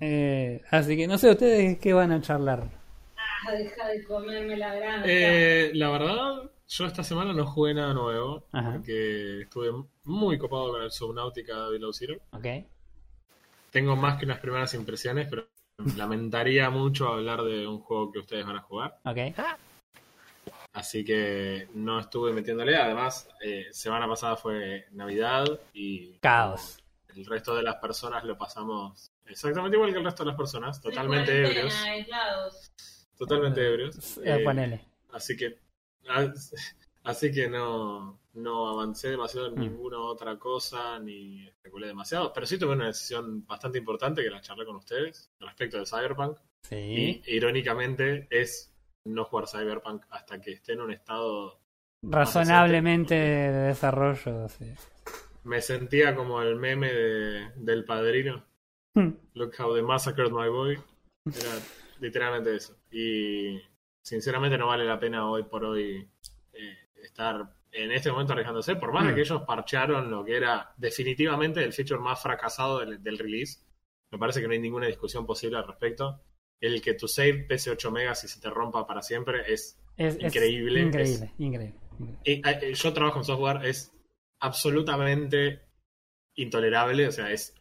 Eh, así que no sé, ¿ustedes qué van a charlar? Ah, deja de comerme la granja. Eh, la verdad, yo esta semana no jugué nada nuevo, Ajá. porque estuve muy copado con el Subnautica Below Zero. Ok. Tengo más que unas primeras impresiones, pero lamentaría mucho hablar de un juego que ustedes van a jugar. Ok. Así que no estuve metiéndole. Además, eh, semana pasada fue Navidad y Caos. el resto de las personas lo pasamos exactamente igual que el resto de las personas, totalmente En ebrios. aislados. Totalmente ebrios. Eh, Eh, ponele. así que ah, así que no, no avancé demasiado en Mm. ninguna otra cosa ni especulé demasiado. Pero sí tuve una decisión bastante importante que la charlé con ustedes respecto de Cyberpunk. Sí. Y irónicamente es no jugar Cyberpunk hasta que esté en un estado Razonablemente de desarrollo, sí. Me sentía como el meme de- del padrino. Hmm. Look how they massacred my boy. Era literalmente eso. Y sinceramente no vale la pena hoy por hoy eh, estar en este momento arriesgándose. Por más de Hmm. que ellos parchearon lo que era definitivamente el feature más fracasado del, del release. Me parece que no hay ninguna discusión posible al respecto. El que tu save pese 8 megas y se te rompa para siempre es Es, es Increíble, Increíble, increíble. increíble. y, eh, yo trabajo en software, es absolutamente intolerable, o sea, es...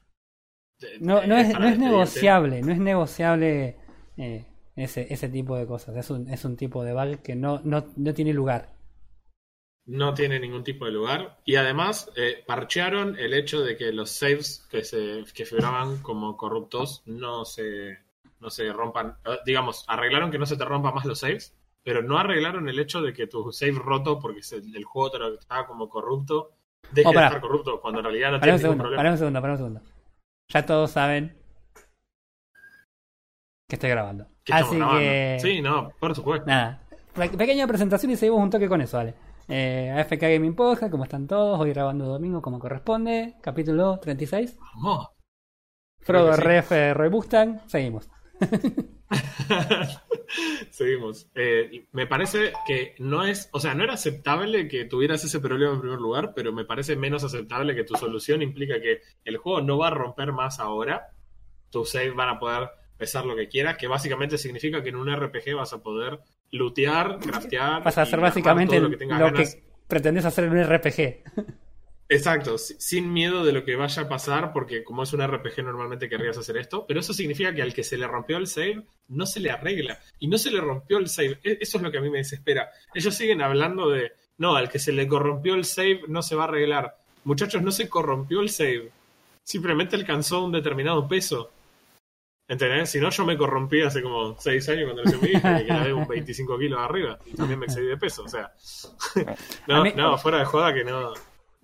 No, no, es, no es despediente. negociable, no es negociable eh, ese, ese tipo de cosas. Es un, es un tipo de bug que no, no, no tiene lugar. No tiene ningún tipo de lugar. Y además, eh, parchearon el hecho de que los saves que se que figuraban como corruptos no se, no se rompan. Eh, Digamos, arreglaron que no se te rompan más los saves, pero no arreglaron el hecho de que tu save roto, porque se- el juego te lo estaba como corrupto, deje Oh, de pará. estar corrupto, cuando en realidad no tiene ningún segundo, problema. para un segundo, para un segundo. Ya todos saben que estoy grabando. Que Así que. Sí, no, por supuesto. Nada. Pe- Pequeña presentación y seguimos un toque con eso, vale. Eh, AFK Gaming Podcast, ¿cómo están todos? Hoy grabando domingo como corresponde. Capítulo 36. Vamos. Frodo sí. Ref, eh, Roy Mustang. Seguimos. Seguimos. Eh, me parece que no es, o sea, no era aceptable que tuvieras ese problema en primer lugar, pero me parece menos aceptable que tu solución implica que el juego no va a romper más ahora. Tus saves van a poder pesar lo que quieras, que básicamente significa que en un RPG vas a poder lootear, craftear. Vas a hacer básicamente lo lo que que, tengas ganas. pretendes hacer en un RPG. Exacto, si- sin miedo de lo que vaya a pasar, porque como es un RPG normalmente querrías hacer esto, pero eso significa que al que se le rompió el save no se le arregla. Y no se le rompió el save. E- Eso es lo que a mí me desespera. Ellos siguen hablando de, no, al que se le corrompió el save no se va a arreglar. Muchachos, no se corrompió el save. Simplemente alcanzó un determinado peso. ¿Entendés? Si no, yo me corrompí hace como 6 años cuando nació mi hija y quedé un 25 kilos arriba. Y también me excedí de peso. O sea, no, mí- no, fuera de joda que no.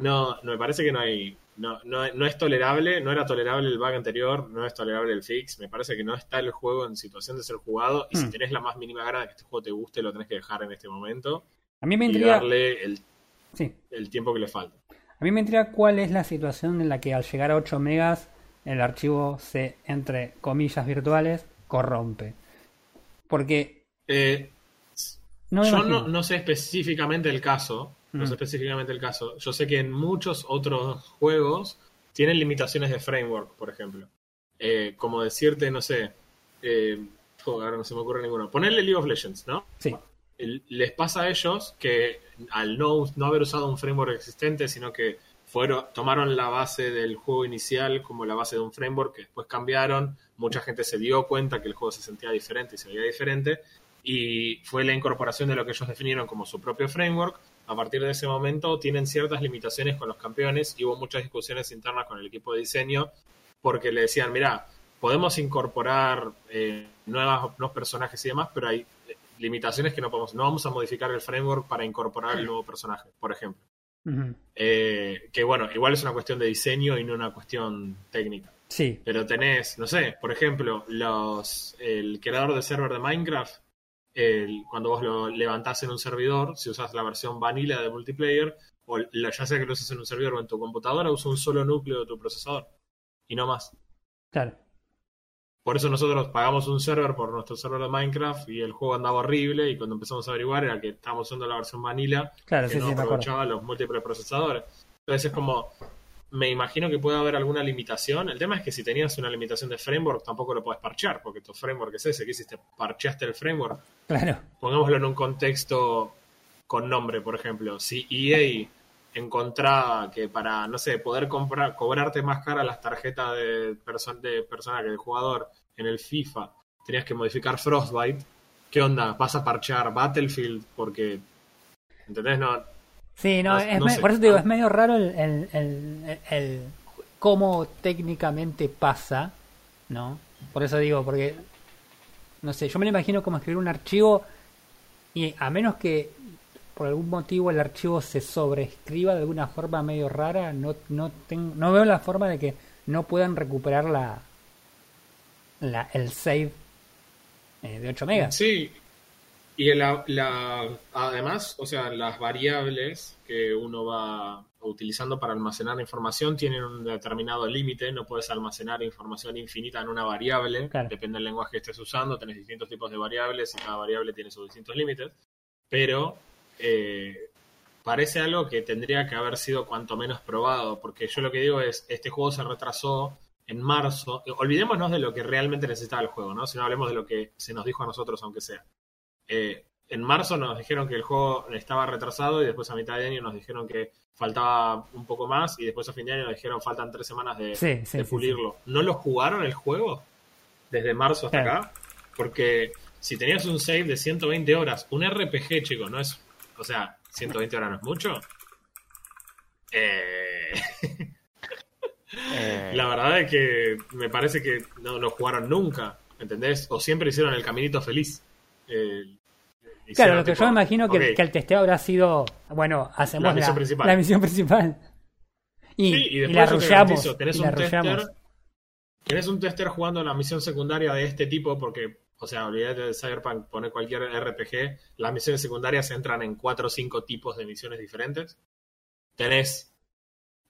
No, no, me parece que no hay. No, no, no es tolerable, no era tolerable el bug anterior, no es tolerable el fix. Me parece que no está el juego en situación de ser jugado. Y si Hmm. tenés la más mínima gana de que este juego te guste, lo tenés que dejar en este momento A mí me y intriga. darle el, Sí. el tiempo que le falta. A mí me intriga cuál es la situación en la que al llegar a 8 megas el archivo se, entre comillas virtuales, corrompe. Porque Eh, no Yo no, no sé específicamente el caso, no sé Mm. específicamente el caso. Yo sé que en muchos otros juegos tienen limitaciones de framework, por ejemplo. Eh, como decirte, no sé, eh, joder, ahora no se me ocurre ninguno. Ponerle League of Legends, ¿no? Sí. Les pasa a ellos que al no, no haber usado un framework existente, sino que fueron, tomaron la base del juego inicial como la base de un framework que después cambiaron, mucha gente se dio cuenta que el juego se sentía diferente y se veía diferente, y fue la incorporación de lo que ellos definieron como su propio framework. A partir de ese momento tienen ciertas limitaciones con los campeones y hubo muchas discusiones internas con el equipo de diseño porque le decían, mira, podemos incorporar eh, nuevas, nuevos personajes y demás, pero hay eh, limitaciones que no podemos, no vamos a modificar el framework para incorporar el nuevo personaje, por ejemplo. Eh, que bueno, igual es una cuestión de diseño y no una cuestión técnica. Sí. Pero tenés, no sé, por ejemplo, los el creador de server de Minecraft, el- cuando vos lo levantás en un servidor, si usas la versión vanilla de multiplayer, o la- ya sea que lo uses en un servidor o en tu computadora, usa un solo núcleo de tu procesador. Y no más. Claro. Por eso nosotros pagamos un server por nuestro server de Minecraft y el juego andaba horrible y cuando empezamos a averiguar era que estábamos usando la versión vanilla Claro, que sí, no sí, aprovechaba los múltiples procesadores. Entonces es como, me imagino que puede haber alguna limitación. El tema es que si tenías una limitación de framework, tampoco lo puedes parchear, porque tu framework es ese. ¿Qué hiciste? Parcheaste el framework. Claro. Pongámoslo en un contexto con nombre, por ejemplo. Si EA encontraba que para, no sé, poder comprar, cobrarte más cara las tarjetas de, perso- de personaje, del jugador en el FIFA, tenías que modificar Frostbite, ¿qué onda? ¿Vas a parchear Battlefield? Porque, ¿entendés? No, Sí, no, No- es no me- sé. por eso te digo, es medio raro el, el, el- el- cómo técnicamente pasa, ¿no? Por eso digo, porque, no sé, yo me lo imagino como escribir un archivo y a menos que por algún motivo el archivo se sobreescriba de alguna forma medio rara, no, no, tengo, no veo la forma de que no puedan recuperar la, la el save eh, de 8 megas. Sí, y la, la- además, o sea, las variables que uno va utilizando para almacenar información tienen un determinado límite, no puedes almacenar información infinita en una variable, Claro. depende del lenguaje que estés usando, tenés distintos tipos de variables y cada variable tiene sus distintos límites, pero eh, parece algo que tendría que haber sido cuanto menos probado, porque yo lo que digo es, este juego se retrasó en marzo, olvidémonos de lo que realmente necesitaba el juego, ¿no? Si no hablemos de lo que se nos dijo a nosotros, aunque sea. Eh, en marzo nos dijeron que el juego estaba retrasado y después a mitad de año nos dijeron que faltaba un poco más y después a fin de año nos dijeron faltan tres semanas de, Sí, sí, de sí, pulirlo. ¿No lo jugaron el juego? Desde marzo hasta Claro. acá. Porque si tenías un save de 120 horas, un RPG, chicos, no es... O sea, 120 horas no es mucho. Eh, Eh, la verdad es que me parece que no lo jugaron nunca, ¿entendés? O siempre hicieron el caminito feliz. Eh, Claro, lo que tipo, yo me imagino que, que el testeo habrá sido, bueno, hacemos La la, misión principal. la misión principal. Y, Sí, y y después la garantizo, tenés y un la tester, tenés un tester jugando la misión secundaria de este tipo, porque, o sea, olvídate de Cyberpunk, pone cualquier RPG, las misiones secundarias entran en cuatro o cinco tipos de misiones diferentes. Tenés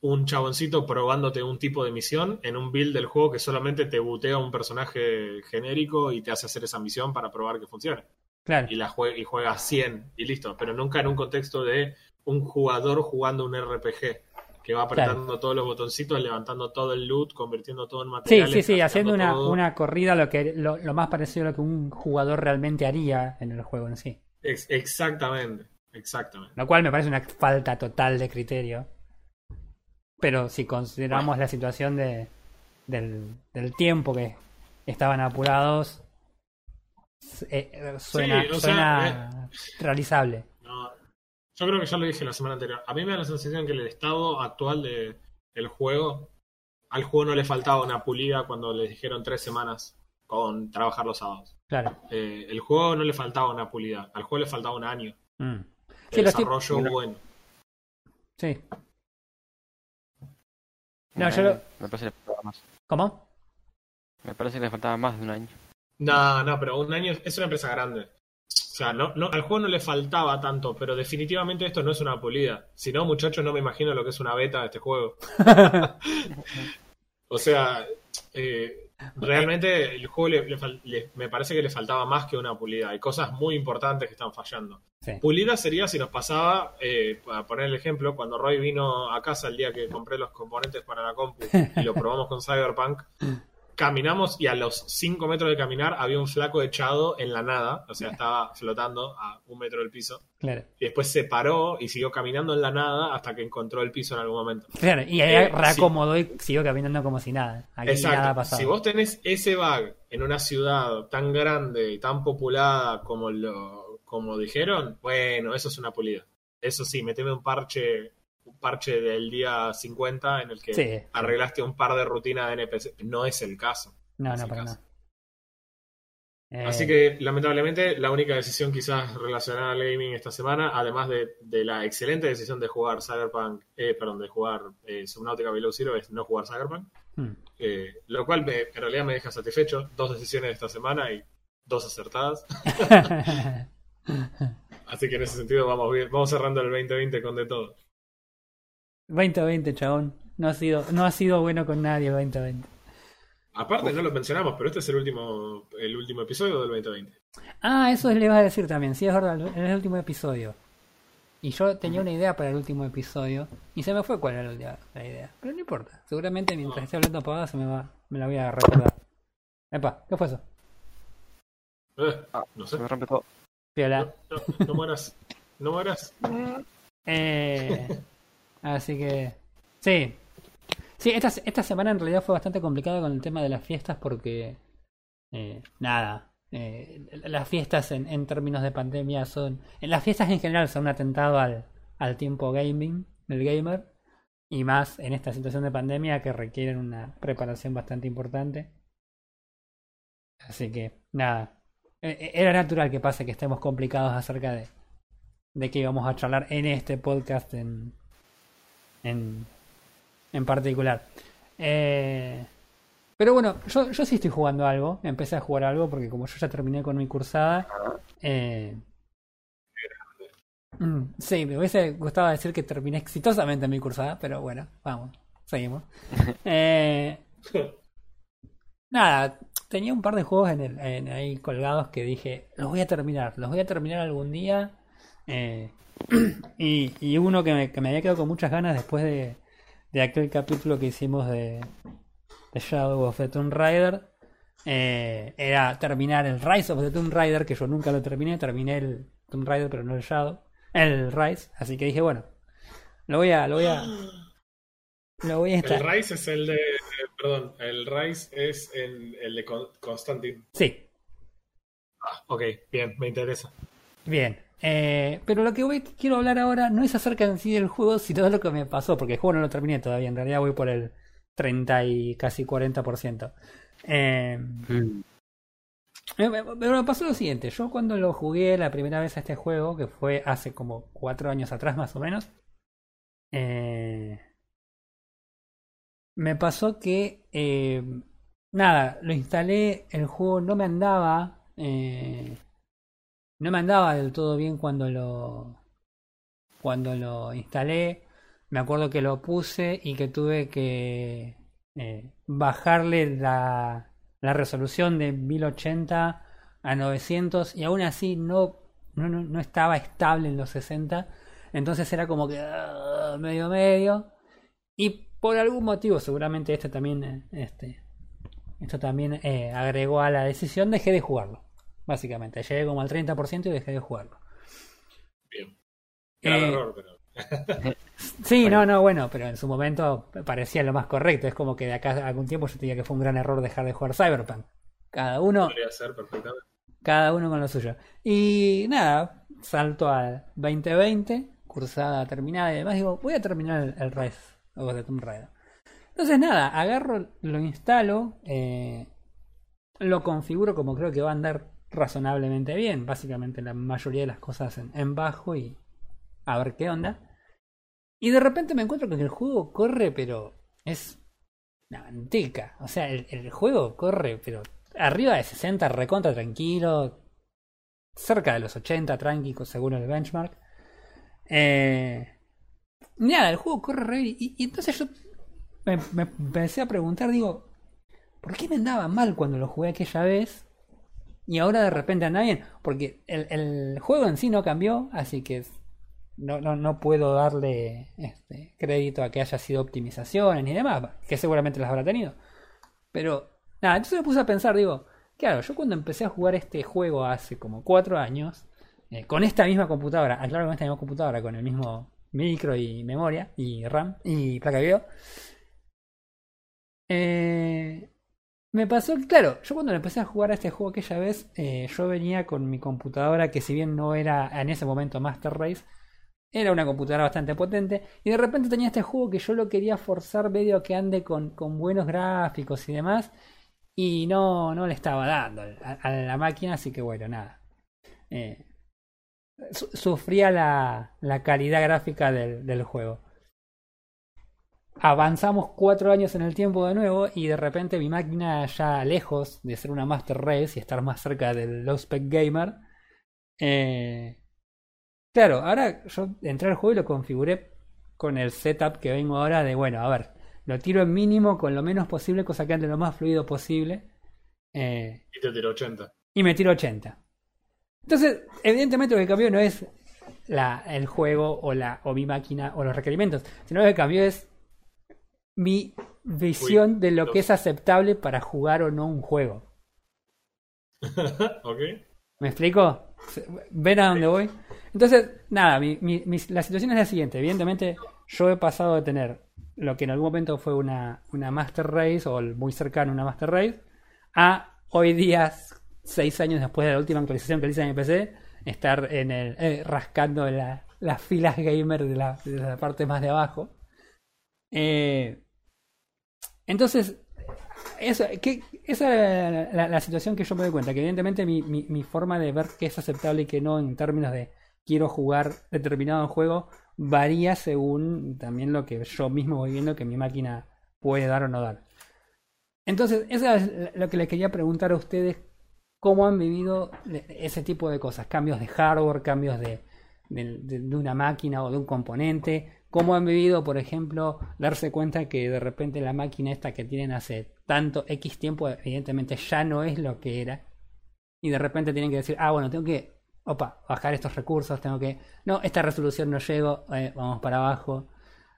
un chaboncito probándote un tipo de misión en un build del juego que solamente te butea un personaje genérico y te hace hacer esa misión para probar que funcione. Claro, Y, la jue- y juega 100 y listo, pero nunca en un contexto de un jugador jugando un RPG que va apretando todos los botoncitos, levantando todo el loot, convirtiendo todo en sí, materiales. sí, sí, crafteando haciendo una, una corrida lo que lo, lo más parecido a lo que un jugador realmente haría en el juego en sí. Ex- exactamente, exactamente. Lo cual me parece una falta total de criterio. Pero si consideramos la situación de, del, del tiempo que estaban apurados, eh, suena, Sí, o sea, suena realizable. No, yo creo que ya lo dije la semana anterior. A mí me da la sensación que el estado actual de, del juego, al juego no le faltaba una pulida cuando les dijeron tres semanas con trabajar los sábados. Claro. Eh, el juego no le faltaba una pulida, al juego le faltaba un año Mm. estoy- desarrollo bueno. Sí. No, yo año. lo- Me parece que le faltaba más. ¿Cómo? Me parece que le faltaba más de un año. No, no, pero un año es una empresa grande. O sea, no, no, al juego no le faltaba tanto, pero definitivamente esto no es una pulida. Si no, muchachos, no me imagino lo que es una beta de este juego. O sea, eh, realmente el juego le- le fal- le- me parece que le faltaba más que una pulida. Hay cosas muy importantes que están fallando. Sí. Pulida sería si nos pasaba, eh, para poner el ejemplo, cuando Roy vino a casa el día que compré los componentes para la compu y lo probamos con Cyberpunk, caminamos y a los 5 metros de caminar había un flaco echado en la nada, o sea, estaba flotando a un metro del piso, Claro. y después se paró y siguió caminando en la nada hasta que encontró el piso en algún momento. Claro, y ahí Eh, reacomodó y siguió caminando como si nada. Aquí nada Exacto. pasaba. Si vos tenés ese bug en una ciudad tan grande y tan populada como lo como dijeron, bueno, eso es una pulida. Eso sí, meteme un parche parche del día 50 en el que Sí, arreglaste un par de rutinas de NPC. No es el caso. No, no, para nada. Eh, Así que, lamentablemente, la única decisión quizás relacionada al gaming esta semana, además de, de la excelente decisión de jugar Cyberpunk, eh, perdón, de jugar eh, Subnautica Below Zero, es no jugar Cyberpunk. hmm. Eh, lo cual me- en realidad me deja satisfecho. Dos decisiones de esta semana y dos acertadas. Así que en ese sentido vamos bien. Vamos cerrando el 2020 con de todo. 2020, chabón. No ha sido, no ha sido bueno con nadie el 2020. Aparte, no lo mencionamos, pero este es el último, el último episodio del 2020. Ah, eso le iba a decir también. Sí, es verdad, es el último episodio. Y yo tenía una idea para el último episodio y se me fue cuál era la, la idea. Pero no importa. Seguramente mientras esté hablando apagada se me va, me la voy a recordar. Epa, ¿qué fue eso? Eh, Ah, no sé. Se me rompe todo. Piola. No, no, no mueras. No mueras. Eh, así que. Sí. Sí, esta, esta semana en realidad fue bastante complicada con el tema de las fiestas porque. eh, nada. eh, las fiestas en, en términos de pandemia son. Las fiestas en general son un atentado al, al tiempo gaming, del gamer. Y más en esta situación de pandemia que requieren una preparación bastante importante. Así que, nada. Eh, eh, Era natural que pase que estemos complicados acerca de, de que íbamos a charlar en este podcast en, en, en particular. Eh, pero bueno, yo, yo sí estoy jugando algo. Empecé a jugar algo porque como yo ya terminé con mi cursada. eh, mm, sí, me hubiese gustado decir que terminé exitosamente mi cursada, pero bueno, vamos, seguimos. Eh, nada, tenía un par de juegos en el, en ahí colgados que dije, los voy a terminar, los voy a terminar algún día. Eh, y, y uno que me, que me había quedado con muchas ganas después de, de aquel capítulo que hicimos de, de Shadow of the Tomb Raider eh, era terminar el Rise of the Tomb Raider, que yo nunca lo terminé, terminé el Tomb Raider pero no el Shadow, el Rise, así que dije, bueno, lo voy a, lo voy a, lo voy a El estar. Rise es el de. eh, Perdón, el Rise es en- el de Con- Constantine. Sí, Ah, ok, bien, me interesa. Bien, eh, pero lo que voy, quiero hablar ahora no es acerca en sí del juego, sino de lo que me pasó, porque el juego no lo terminé todavía, en realidad voy por el 30 y casi 40%. Eh, Mm. me, me- me pasó lo siguiente, yo cuando lo jugué la primera vez a este juego, que fue hace como 4 años atrás más o menos, eh, me pasó que, eh, nada, lo instalé, el juego no me andaba, eh, no me andaba del todo bien cuando lo, cuando lo instalé. Me acuerdo que lo puse y que tuve que eh, bajarle la, la resolución de 1080 a 900 y aún así no, no, no, estaba estable en los 60. Entonces era como que ah, medio medio. Y por algún motivo, seguramente este también, eh, este, esto también eh, agregó a la decisión, dejé de jugarlo. Básicamente, llegué como al 30% y dejé de jugarlo. Bien. Grave Eh, error, pero. Sí, no, no, bueno, pero en su momento parecía lo más correcto. Es como que de acá a algún tiempo yo te diría que fue un gran error dejar de jugar Cyberpunk. Cada uno, Podría ser perfectamente. cada uno con lo suyo. Y nada, salto al 2020, cursada terminada y demás. Digo, voy a terminar el, el Rise of the Tomb Raider. Entonces nada, agarro, lo instalo, eh, lo configuro como creo que va a andar razonablemente bien. Básicamente la mayoría de las cosas en, bajo y a ver qué onda. Y de repente me encuentro con que el juego corre, pero es una manteca. O sea, el, juego corre, pero arriba de 60, recontra tranquilo. Cerca de los 80, tranquilo, según el benchmark. Eh, nada, el juego corre re. Y, y entonces yo me, me empecé a preguntar, digo, ¿por qué me andaba mal cuando lo jugué aquella vez? Y ahora de repente anda bien. Porque el, el juego en sí no cambió, así que no, no, no puedo darle este, crédito a que haya sido optimizaciones ni demás, que seguramente las habrá tenido. Pero, nada, entonces me puse a pensar, digo, claro, yo cuando empecé a jugar este juego hace como cuatro años, eh, con esta misma computadora, aclaro con esta misma computadora, con el mismo micro y memoria, y RAM, y placa de video, eh, me pasó, claro, yo cuando empecé a jugar a este juego aquella vez, eh, yo venía con mi computadora, que si bien no era en ese momento Master Race, era una computadora bastante potente, y de repente tenía este juego que yo lo quería forzar medio que ande con, con buenos gráficos y demás, y no, no le estaba dando a, a la máquina, así que bueno, nada. Eh, su- sufría la, la calidad gráfica del, del juego. Avanzamos cuatro años en el tiempo de nuevo y de repente mi máquina ya lejos de ser una Master Race y estar más cerca del Low Spec Gamer. eh, claro, ahora yo entré al juego y lo configuré con el setup que vengo ahora de, bueno, a ver, lo tiro en mínimo con lo menos posible, cosa que ande lo más fluido posible. eh, Y te tiró 80. y me tiro 80. Entonces, evidentemente lo que cambió no es la, el juego o, la, o mi máquina o los requerimientos, sino que cambió es mi visión Uy, de lo que es aceptable para jugar o no un juego. ¿Ok? ¿Me explico? ¿Ven a dónde voy? Entonces, nada, mi, mi- mi- la situación es la siguiente. Evidentemente, yo he pasado de tener lo que en algún momento fue una, una Master Race o muy cercano a una Master Race a hoy día, seis años después de la última actualización que hice en mi PC, estar en el eh, rascando la- las filas gamer de la, de la parte más de abajo. Eh, entonces, eso, que, esa es la, situación que yo me doy cuenta, que evidentemente mi, mi- mi forma de ver qué es aceptable y qué no en términos de quiero jugar determinado juego varía según también lo que yo mismo voy viendo que mi máquina puede dar o no dar. Entonces, eso es lo que les quería preguntar a ustedes, cómo han vivido ese tipo de cosas, cambios de hardware, cambios de- de- de una máquina o de un componente, cómo han vivido, por ejemplo, darse cuenta que de repente la máquina esta que tienen hace tanto X tiempo, evidentemente ya no es lo que era, y de repente tienen que decir, ah, bueno, tengo que, opa, bajar estos recursos, tengo que, no, esta resolución no llego, eh, vamos para abajo,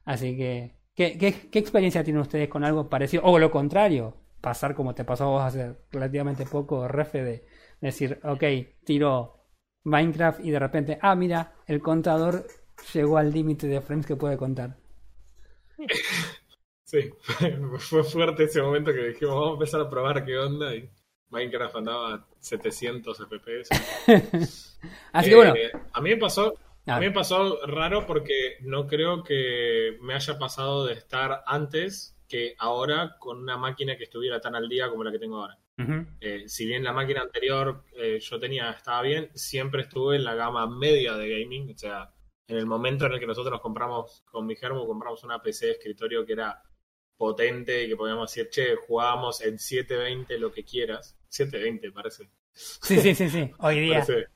así que, ¿qué, qué, qué experiencia tienen ustedes con algo parecido? O lo contrario, pasar como te pasó a vos hace relativamente poco, Refe, de decir, ok, tiro Minecraft y de repente, ah, mira, el contador llegó al límite de frames que puede contar. Sí, fue fuerte ese momento que dijimos, vamos a empezar a probar qué onda y Minecraft andaba a 700 FPS. Así Eh, que bueno, A mí me pasó, a mí me pasó raro porque no creo que me haya pasado de estar antes que ahora con una máquina que estuviera tan al día como la que tengo ahora. Eh, si bien la máquina anterior eh, yo tenía estaba bien, siempre estuve en la gama media de gaming. O sea, en el momento en el que nosotros nos compramos con mi germo, compramos una PC de escritorio que era potente y que podíamos decir, che, jugábamos en 720 lo que quieras. 720 parece. sí, sí, sí, sí, hoy día, Parece-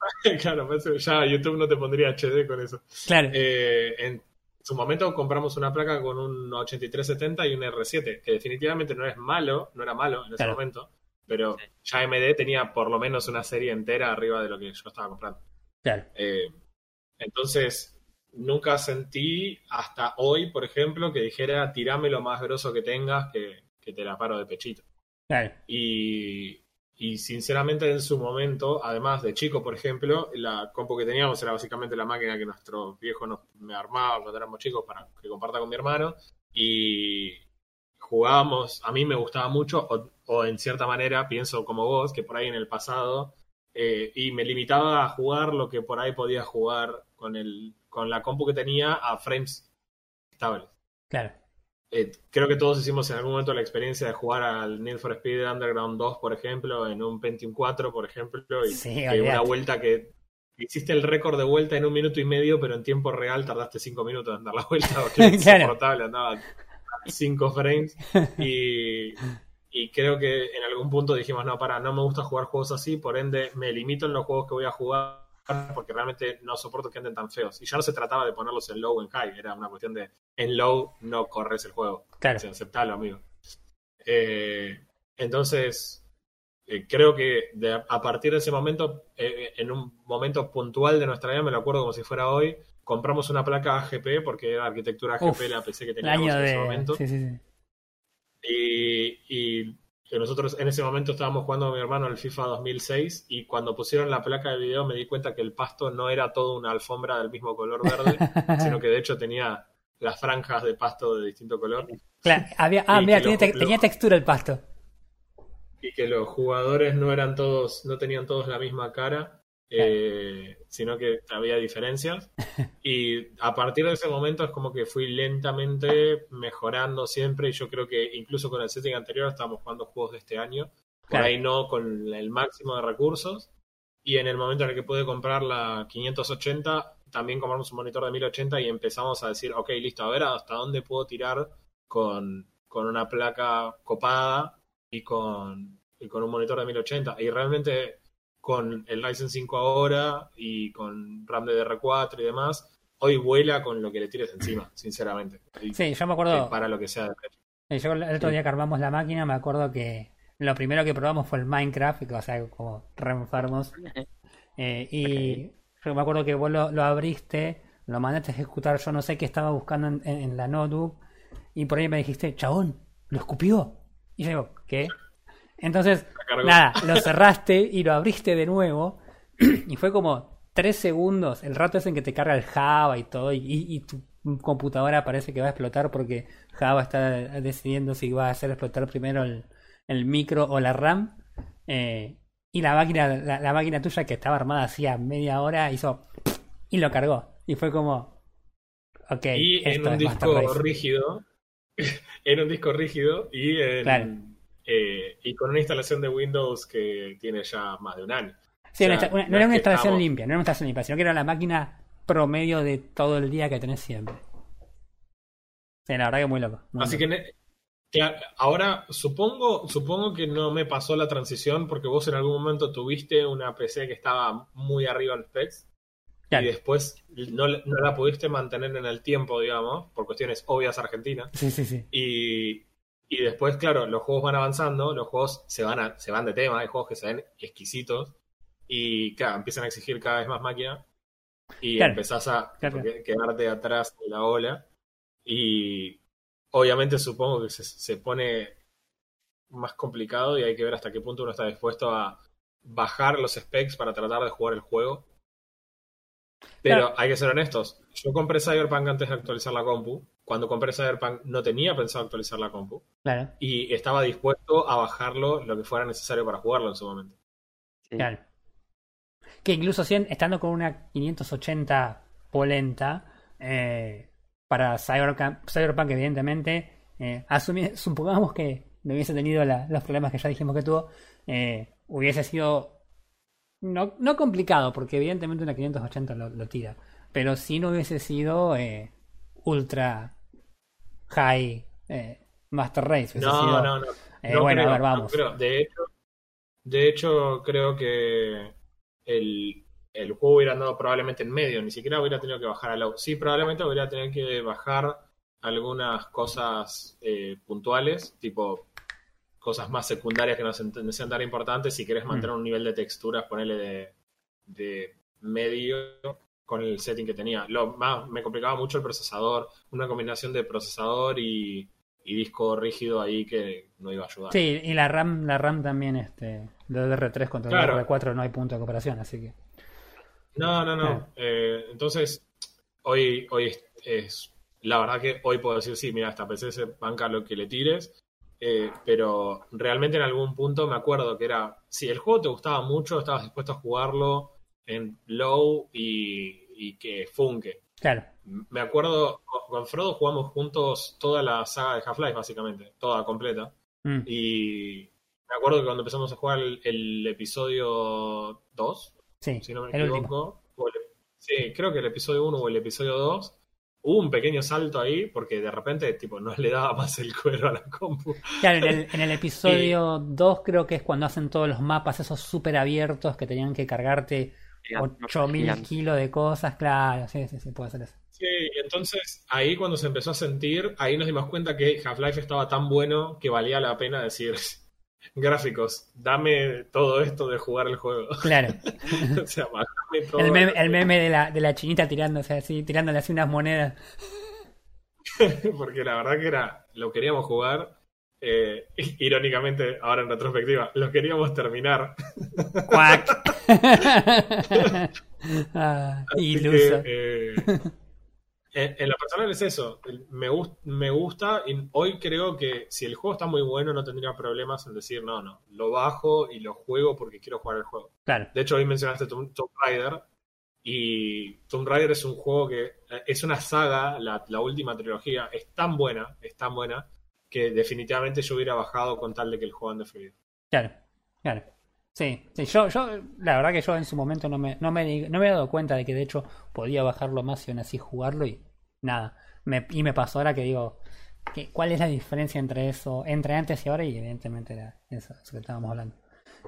claro, parece- ya YouTube no te pondría HD con eso. claro, Eh, en su momento compramos una placa con un 8370 y un R7, que definitivamente no es malo, no era malo en ese Claro. momento, pero ya AMD tenía por lo menos una serie entera arriba de lo que yo estaba comprando. claro, Eh, entonces, nunca sentí hasta hoy, por ejemplo, que dijera tirame lo más grosso que tengas, que, que te la paro de pechito. claro, Y, y sinceramente en su momento, además de chico, por ejemplo, la compu que teníamos era básicamente la máquina que nuestro viejo nos me armaba cuando éramos chicos para que comparta con mi hermano. Y jugábamos, a mí me gustaba mucho, o, o en cierta manera pienso como vos, que por ahí en el pasado, eh, y me limitaba a jugar lo que por ahí podía jugar con, el, con la compu que tenía a frames estables. claro, Eh, creo que todos hicimos en algún momento la experiencia de jugar al Need for Speed Underground 2, por ejemplo, en un Pentium 4, por ejemplo, y Sí, que una vuelta que hiciste el récord de vuelta en un minuto y medio, pero en tiempo real tardaste cinco minutos en dar la vuelta, porque era Claro. insoportable, andaba 5 frames. Y, y creo que en algún punto dijimos, no, para, no me gusta jugar juegos así, por ende me limito en los juegos que voy a jugar porque realmente no soporto que anden tan feos. Y ya no se trataba de ponerlos en low o en high, era una cuestión de en low no corres el juego. claro, O sea, aceptalo, amigo. Eh, entonces, eh, creo que de- a partir de ese momento, eh, en un momento puntual de nuestra vida, me lo acuerdo como si fuera hoy, compramos una placa AGP, porque era arquitectura AGP Uf, la PC que teníamos en ese momento. Sí, sí, sí. Y, y que nosotros en ese momento estábamos jugando con mi hermano el FIFA 2006 y cuando pusieron la placa de video me di cuenta que el pasto no era todo una alfombra del mismo color verde, sino que de hecho tenía las franjas de pasto de distinto color Claro, había, ah, mira, tenía, te- tenía textura el pasto. y que los jugadores no eran todos, no tenían todos la misma cara, eh, sino que había diferencias. Y a partir de ese momento es como que fui lentamente mejorando siempre, y yo creo que incluso con el setting anterior estábamos jugando juegos de este año, por Claro. ahí no con el máximo de recursos, y en el momento en el que pude comprar la 580, también compramos un monitor de 1080 y empezamos a decir, ok, listo, a ver hasta dónde puedo tirar con, con una placa copada y con, y con un monitor de 1080. Y realmente con el Ryzen 5 ahora y con RAM DDR4 y demás, hoy vuela con lo que le tires encima, sinceramente. Y- Sí, yo me acuerdo, para lo que sea. yo el otro día que armamos la máquina, me acuerdo que lo primero que probamos fue el Minecraft, o sea, como re enfermos. Eh, y Yo me acuerdo que vos lo, lo abriste, lo mandaste a ejecutar, yo no sé qué estaba buscando en, en- en la notebook, y por ahí me dijiste, chabón, lo escupió. Y yo digo, ¿qué? Entonces, nada, lo cerraste y lo abriste de nuevo, y fue como tres segundos, el rato es en que te carga el Java y todo, y, tu computadora parece que va a explotar porque Java está decidiendo si va a hacer explotar primero el, el micro o la RAM. eh, y la máquina, la, la máquina tuya que estaba armada hacía media hora hizo y lo cargó. Y fue como ok, y en un disco rígido, en un disco rígido y, en- Claro. Eh, y con una instalación de Windows que tiene ya más de un año. Sí, o una sea, insta- una- no era es una instalación estamos- limpia, no era una instalación limpia, sino que era la máquina promedio de todo el día que tenés siempre. Sí, la verdad que muy loco. muy Así que, loco. claro, ahora supongo, supongo que no me pasó la transición porque vos en algún momento tuviste una PC que estaba muy arriba en specs Claro. y después no, no la pudiste mantener en el tiempo, digamos, por cuestiones obvias argentinas. Sí, sí, sí. Y, y después, claro, los juegos van avanzando, los juegos se van, a- se van de tema, hay juegos que se ven exquisitos y claro, empiezan a exigir cada vez más máquina y Claro. empezás a Claro. quedarte atrás de la ola y obviamente supongo que se, se pone más complicado y hay que ver hasta qué punto uno está dispuesto a bajar los specs para tratar de jugar el juego. Pero Claro. hay que ser honestos. Yo compré Cyberpunk antes de actualizar la compu. Cuando compré Cyberpunk no tenía pensado actualizar la compu. Claro, Y estaba dispuesto a bajarlo lo que fuera necesario para jugarlo en su momento. Sí. claro. Que incluso si- estando con una 580 polenta, eh, para Cyberpunk, Cyberpunk evidentemente, eh, supongamos que no hubiese tenido la- los problemas que ya dijimos que tuvo, eh, hubiese sido no, no complicado, porque evidentemente una 580 lo, lo tira, pero si no hubiese sido eh, ultra high eh, Master Race. No, sido- no, no. eh, No bueno, creo, a ver, no vamos. creo. De hecho, de hecho, creo que el, el juego hubiera andado probablemente en medio, ni siquiera hubiera tenido que bajar a low. Sí, probablemente hubiera tenido que bajar algunas cosas eh, puntuales, tipo cosas más secundarias que no se- no sean tan importantes. Si querés mantener Mm. un nivel de texturas, ponele de, de medio con el setting que tenía. Lo más me complicaba mucho el procesador, una combinación de procesador y, y disco rígido ahí que no iba a ayudar. Sí, y la RAM, la RAM también, este, lo de R3 contra Claro. el R4 no hay punto de comparación, así que. No, no, no. Eh, entonces, hoy, hoy es, es- La verdad que hoy puedo decir, sí, mira, esta PC se banca lo que le tires. eh, pero realmente en algún punto me acuerdo que era. Si el juego te gustaba mucho, estabas dispuesto a jugarlo en low y, y que funque. Claro, Me acuerdo, con, Frodo jugamos juntos toda la saga de Half-Life, básicamente, toda completa. Mm, Y me acuerdo que cuando empezamos a jugar el, el episodio 2, sí, si no me equivoco. o el- sí, creo que el episodio 1 o el episodio 2. Hubo un pequeño salto ahí porque de repente tipo no le daba más el cuero a la compu. Claro, en el, en el episodio 2 creo que es cuando hacen todos los mapas esos súper abiertos que tenían que cargarte 8000 gigante. kilos de cosas, claro, sí, sí, sí, puede ser eso. Sí, y entonces ahí cuando se empezó a sentir, ahí nos dimos cuenta que Half-Life estaba tan bueno que valía la pena decir gráficos, dame todo esto de jugar el juego. Claro, o sea, bajame todo. el meme, el meme de la, de la chinita tirándose así, tirándole así unas monedas. porque la verdad que era, lo queríamos jugar. Eh, irónicamente, ahora en retrospectiva, lo queríamos terminar. ¡Cuac! ah, que, eh, en, en lo personal es eso. Me, gus- me gusta y hoy creo que si el juego está muy bueno no tendría problemas en decir no, no, lo bajo y lo juego porque quiero jugar el juego. Claro, De hecho, hoy mencionaste Tomb, Tomb Raider y Tomb Raider es un juego que eh, es una saga, la, la última trilogía, es tan buena, es tan buena que definitivamente yo hubiera bajado con tal de que el juego ande fluido. claro, claro. Sí, sí, yo, yo, la verdad que yo en su momento no me, no me, no me he dado cuenta de que de hecho podía bajarlo más y aún así jugarlo y nada. Me, y me pasó ahora que digo, que, ¿cuál es la diferencia entre eso, entre antes y ahora? Y evidentemente era eso, eso que estábamos hablando.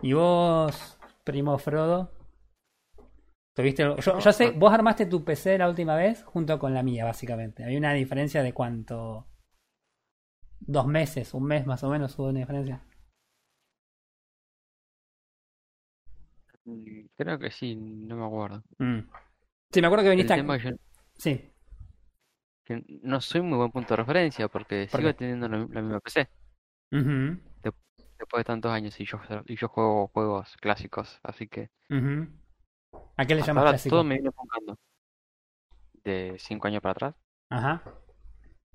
Y vos, primo Frodo, tuviste, yo, yo sé, vos armaste tu PC la última vez junto con la mía, básicamente. Había una diferencia de cuánto, dos meses, un mes más o menos hubo una diferencia. Mm, Creo que sí, no me acuerdo. Mm. Sí, me acuerdo que viniste a... yo Sí, que no soy muy buen punto de referencia porque ¿Por sigo qué? teniendo la, la misma PC Ujú, después de tantos años y yo, y yo juego juegos clásicos, así que ujú. ¿A qué le llamas clásico? todo me viene de 5 años para atrás. Ajá.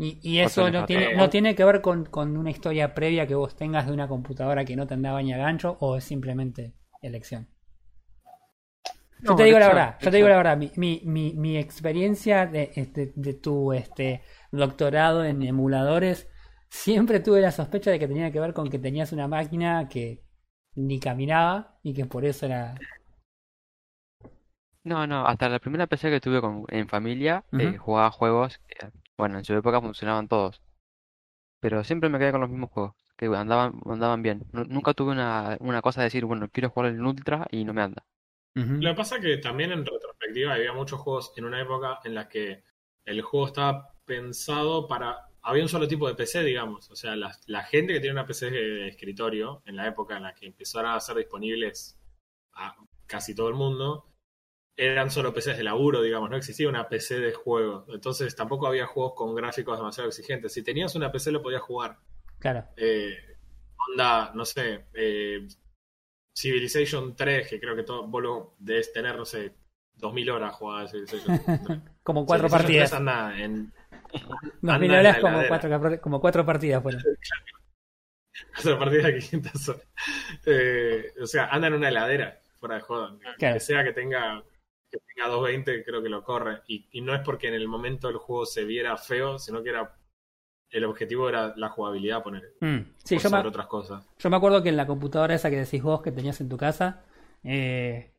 Y, eso no tiene, no tiene que ver con, con una historia previa que vos tengas de una computadora que no te andaba ni a gancho o es simplemente elección. Yo te digo la verdad, yo te digo la verdad, mi, mi, mi, mi experiencia de, este, de tu este, doctorado en emuladores, siempre tuve la sospecha de que tenía que ver con que tenías una máquina que ni caminaba y que por eso era... No, no, hasta la primera PC que tuve con- en familia eh, jugaba juegos que, bueno, en su época funcionaban todos, pero siempre me quedé con los mismos juegos, que andaban, andaban bien. Nu- Nunca tuve una, una cosa de decir, bueno, quiero jugar en Ultra y no me anda. Lo que pasa es que también en retrospectiva había muchos juegos en una época en la que el juego estaba pensado para... Había un solo tipo de PC, digamos. O sea, la, la gente que tiene una PC de escritorio, en la época en la que empezaron a ser disponibles a casi todo el mundo, eran solo PCs de laburo, digamos. No existía una PC de juego. Entonces tampoco había juegos con gráficos demasiado exigentes. Si tenías una PC lo podías jugar. Claro. Eh, onda, no sé, eh, Civilization 3, que creo que todo, vos lo debes tener, no sé, 2000 horas jugadas de Civilization 3. Como cuatro Civilization partidas. 3 anda en Dos anda mil en horas la como cuatro, como cuatro partidas fueron. otra partida de 500 horas. Eh, o sea, anda en una heladera, fuera de joda. Claro. Que sea que tenga que tenga 220, creo que lo corre. Y, y no es porque en el momento el juego se viera feo, sino que era el objetivo era la jugabilidad, poner Mm, Sí, yo sobre me, otras cosas. yo me acuerdo que en la computadora esa que decís vos que tenías en tu casa, eh,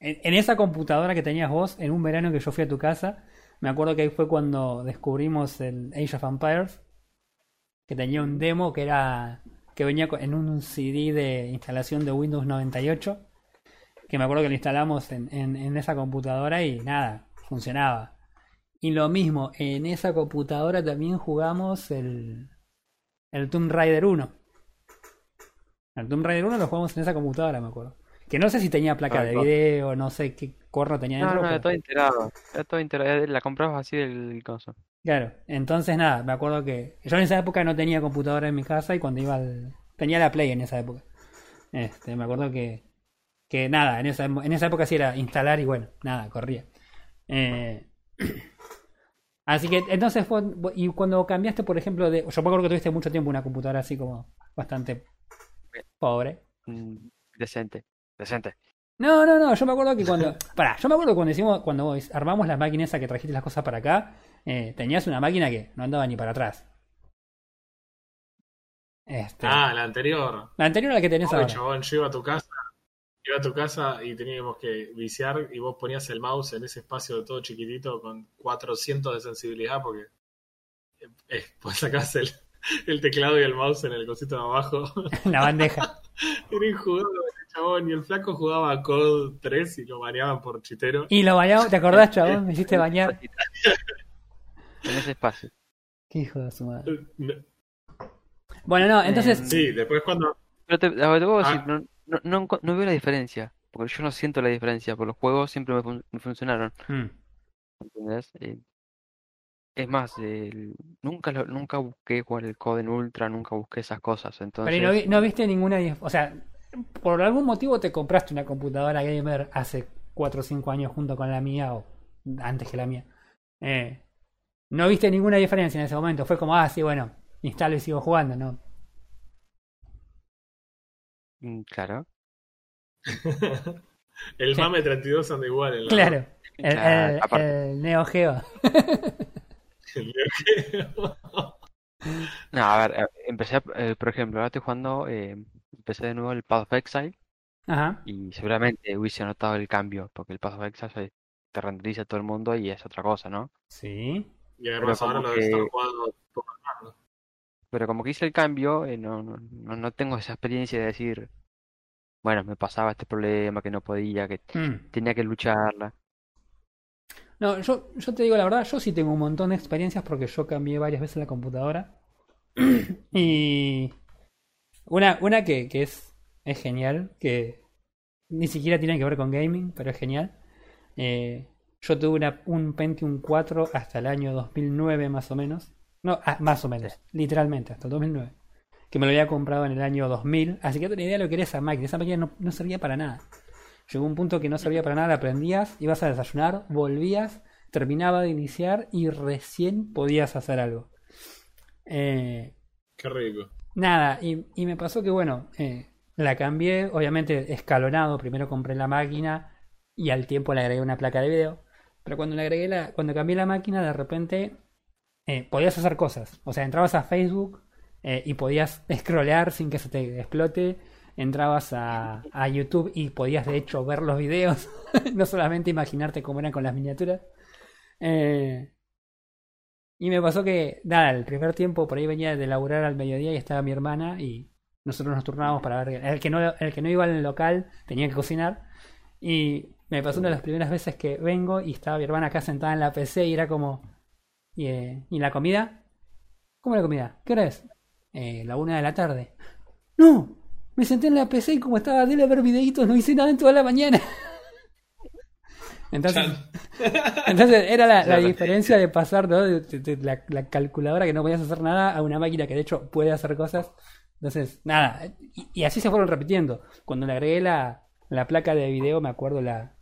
en, en esa computadora que tenías vos, en un verano que yo fui a tu casa, me acuerdo que ahí fue cuando descubrimos el Age of Empires, que tenía un demo que era que venía en un CD de instalación de Windows 98, que me acuerdo que lo instalamos en, en, en esa computadora y nada, funcionaba. Y lo mismo, en esa computadora también jugamos el, el Tomb Raider 1. El Tomb Raider 1 lo jugamos en esa computadora, me acuerdo. Que no sé si tenía placa Ah, de video, no sé qué corno tenía No, dentro. no, era pero- todo integrado, era todo integrado, la comprabas así del coso. Claro, entonces nada, me acuerdo que yo en esa época no tenía computadora en mi casa y cuando iba al... Tenía la Play en esa época. Este, me acuerdo que, que nada, en esa, en esa época sí era instalar y bueno, nada, corría. Eh, así que entonces fue, y cuando cambiaste, por ejemplo, de... Yo me acuerdo que tuviste mucho tiempo una computadora así como bastante pobre. Mm, Decente, decente. No, no, no, yo me acuerdo que cuando. Pará, yo me acuerdo cuando hicimos, cuando armamos la máquina esa que trajiste las cosas para acá, eh, tenías una máquina que no andaba ni para atrás. Este, Ah, la anterior. la anterior a la que tenés Ay, ahora. chabón, yo iba a tu casa, iba a tu casa y teníamos que viciar y vos ponías el mouse en ese espacio todo chiquitito con 400 de sensibilidad porque eh, pues sacás el, el teclado y el mouse en el cosito de abajo. la bandeja. Era injugable, chabón. Y el flaco jugaba a Code 3 y lo baneaban por chitero. Y lo bañamos, ¿te acordás, chabón? Me hiciste bañar. En ese espacio. Qué hijo de su madre. Eh, Bueno, no, entonces. Sí, después cuando... Pero te, a ver, te puedo Ah. decir, no, no, no, no veo la diferencia, porque yo no siento la diferencia, porque los juegos siempre me, fun- me funcionaron, Mm, ¿entendés? Eh, es más, nunca lo- nunca busqué jugar el Code en Ultra, nunca busqué esas cosas, Pero entonces... ¿y no, vi- no viste ninguna. O sea, por algún motivo te compraste una computadora gamer hace 4 o 5 años junto con la mía o antes que la mía. Eh, no viste ninguna diferencia en ese momento. Fue como, ah, sí, bueno, instalo y sigo jugando, ¿no? Mm, Claro, el. MAME 32 anda igual. En la- Claro. El, Claro, el- aparte. el Neo Geo. no, a ver, eh, empecé, a- eh, por ejemplo, ahora estoy jugando, eh, empecé de nuevo el Path of Exile, Ajá. y seguramente hubiese notado el cambio, porque el Path of Exile te renderiza todo el mundo y es otra cosa, ¿no? Sí. y además Pero ahora lo debe que- estar jugando. Pero como que hice el cambio, eh, no, no, no, no tengo esa experiencia de decir, bueno, me pasaba este problema, que no podía, que Mm. tenía que lucharla. No, yo, yo te digo la verdad, yo sí tengo un montón de experiencias porque yo cambié varias veces la computadora. y una, una que, que es, es genial, que ni siquiera tiene que ver con gaming, pero es genial. Eh, Yo tuve una- un Pentium 4 hasta el año 2009 más o menos. No, ah, más o menos, literalmente, hasta el 2009. Que me lo había comprado en el año 2000. Así que no tenía idea de lo que era esa máquina. Esa máquina no, no servía para nada. Llegó un punto que no servía para nada, la prendías, ibas a desayunar, volvías, terminaba de iniciar y recién podías hacer algo. Eh, Qué rico. Nada, y, y me pasó que bueno, eh, la cambié, obviamente escalonado, primero compré la máquina y al tiempo le agregué una placa de video, pero cuando le agregué la, cuando cambié la máquina de repente eh, podías hacer cosas, o sea, entrabas a Facebook eh, y podías scrollear sin que se te explote, entrabas a, a YouTube y podías de hecho ver los videos, no solamente imaginarte cómo eran con las miniaturas. Eh, y me pasó que, nada, el primer tiempo por ahí venía de laburar al mediodía y estaba mi hermana y nosotros nos turnábamos para ver. El que no, el que no iba al local tenía que cocinar. Y me pasó una de las primeras veces que vengo y estaba mi hermana acá sentada en la PC y era como. ¿Y, eh, ¿y la comida? ¿Cómo la comida? ¿Qué hora es? "Eh, la una de la tarde. ¡No! Me senté en la PC y como estaba de ver videitos no hice nada en toda la mañana. Entonces, entonces era la, diferencia de pasar ¿no? de, de- de la, la calculadora que no podías hacer nada a una máquina que de hecho puede hacer cosas. Entonces, nada, y, y así se fueron repitiendo. Cuando le agregué la, la placa de video, me acuerdo la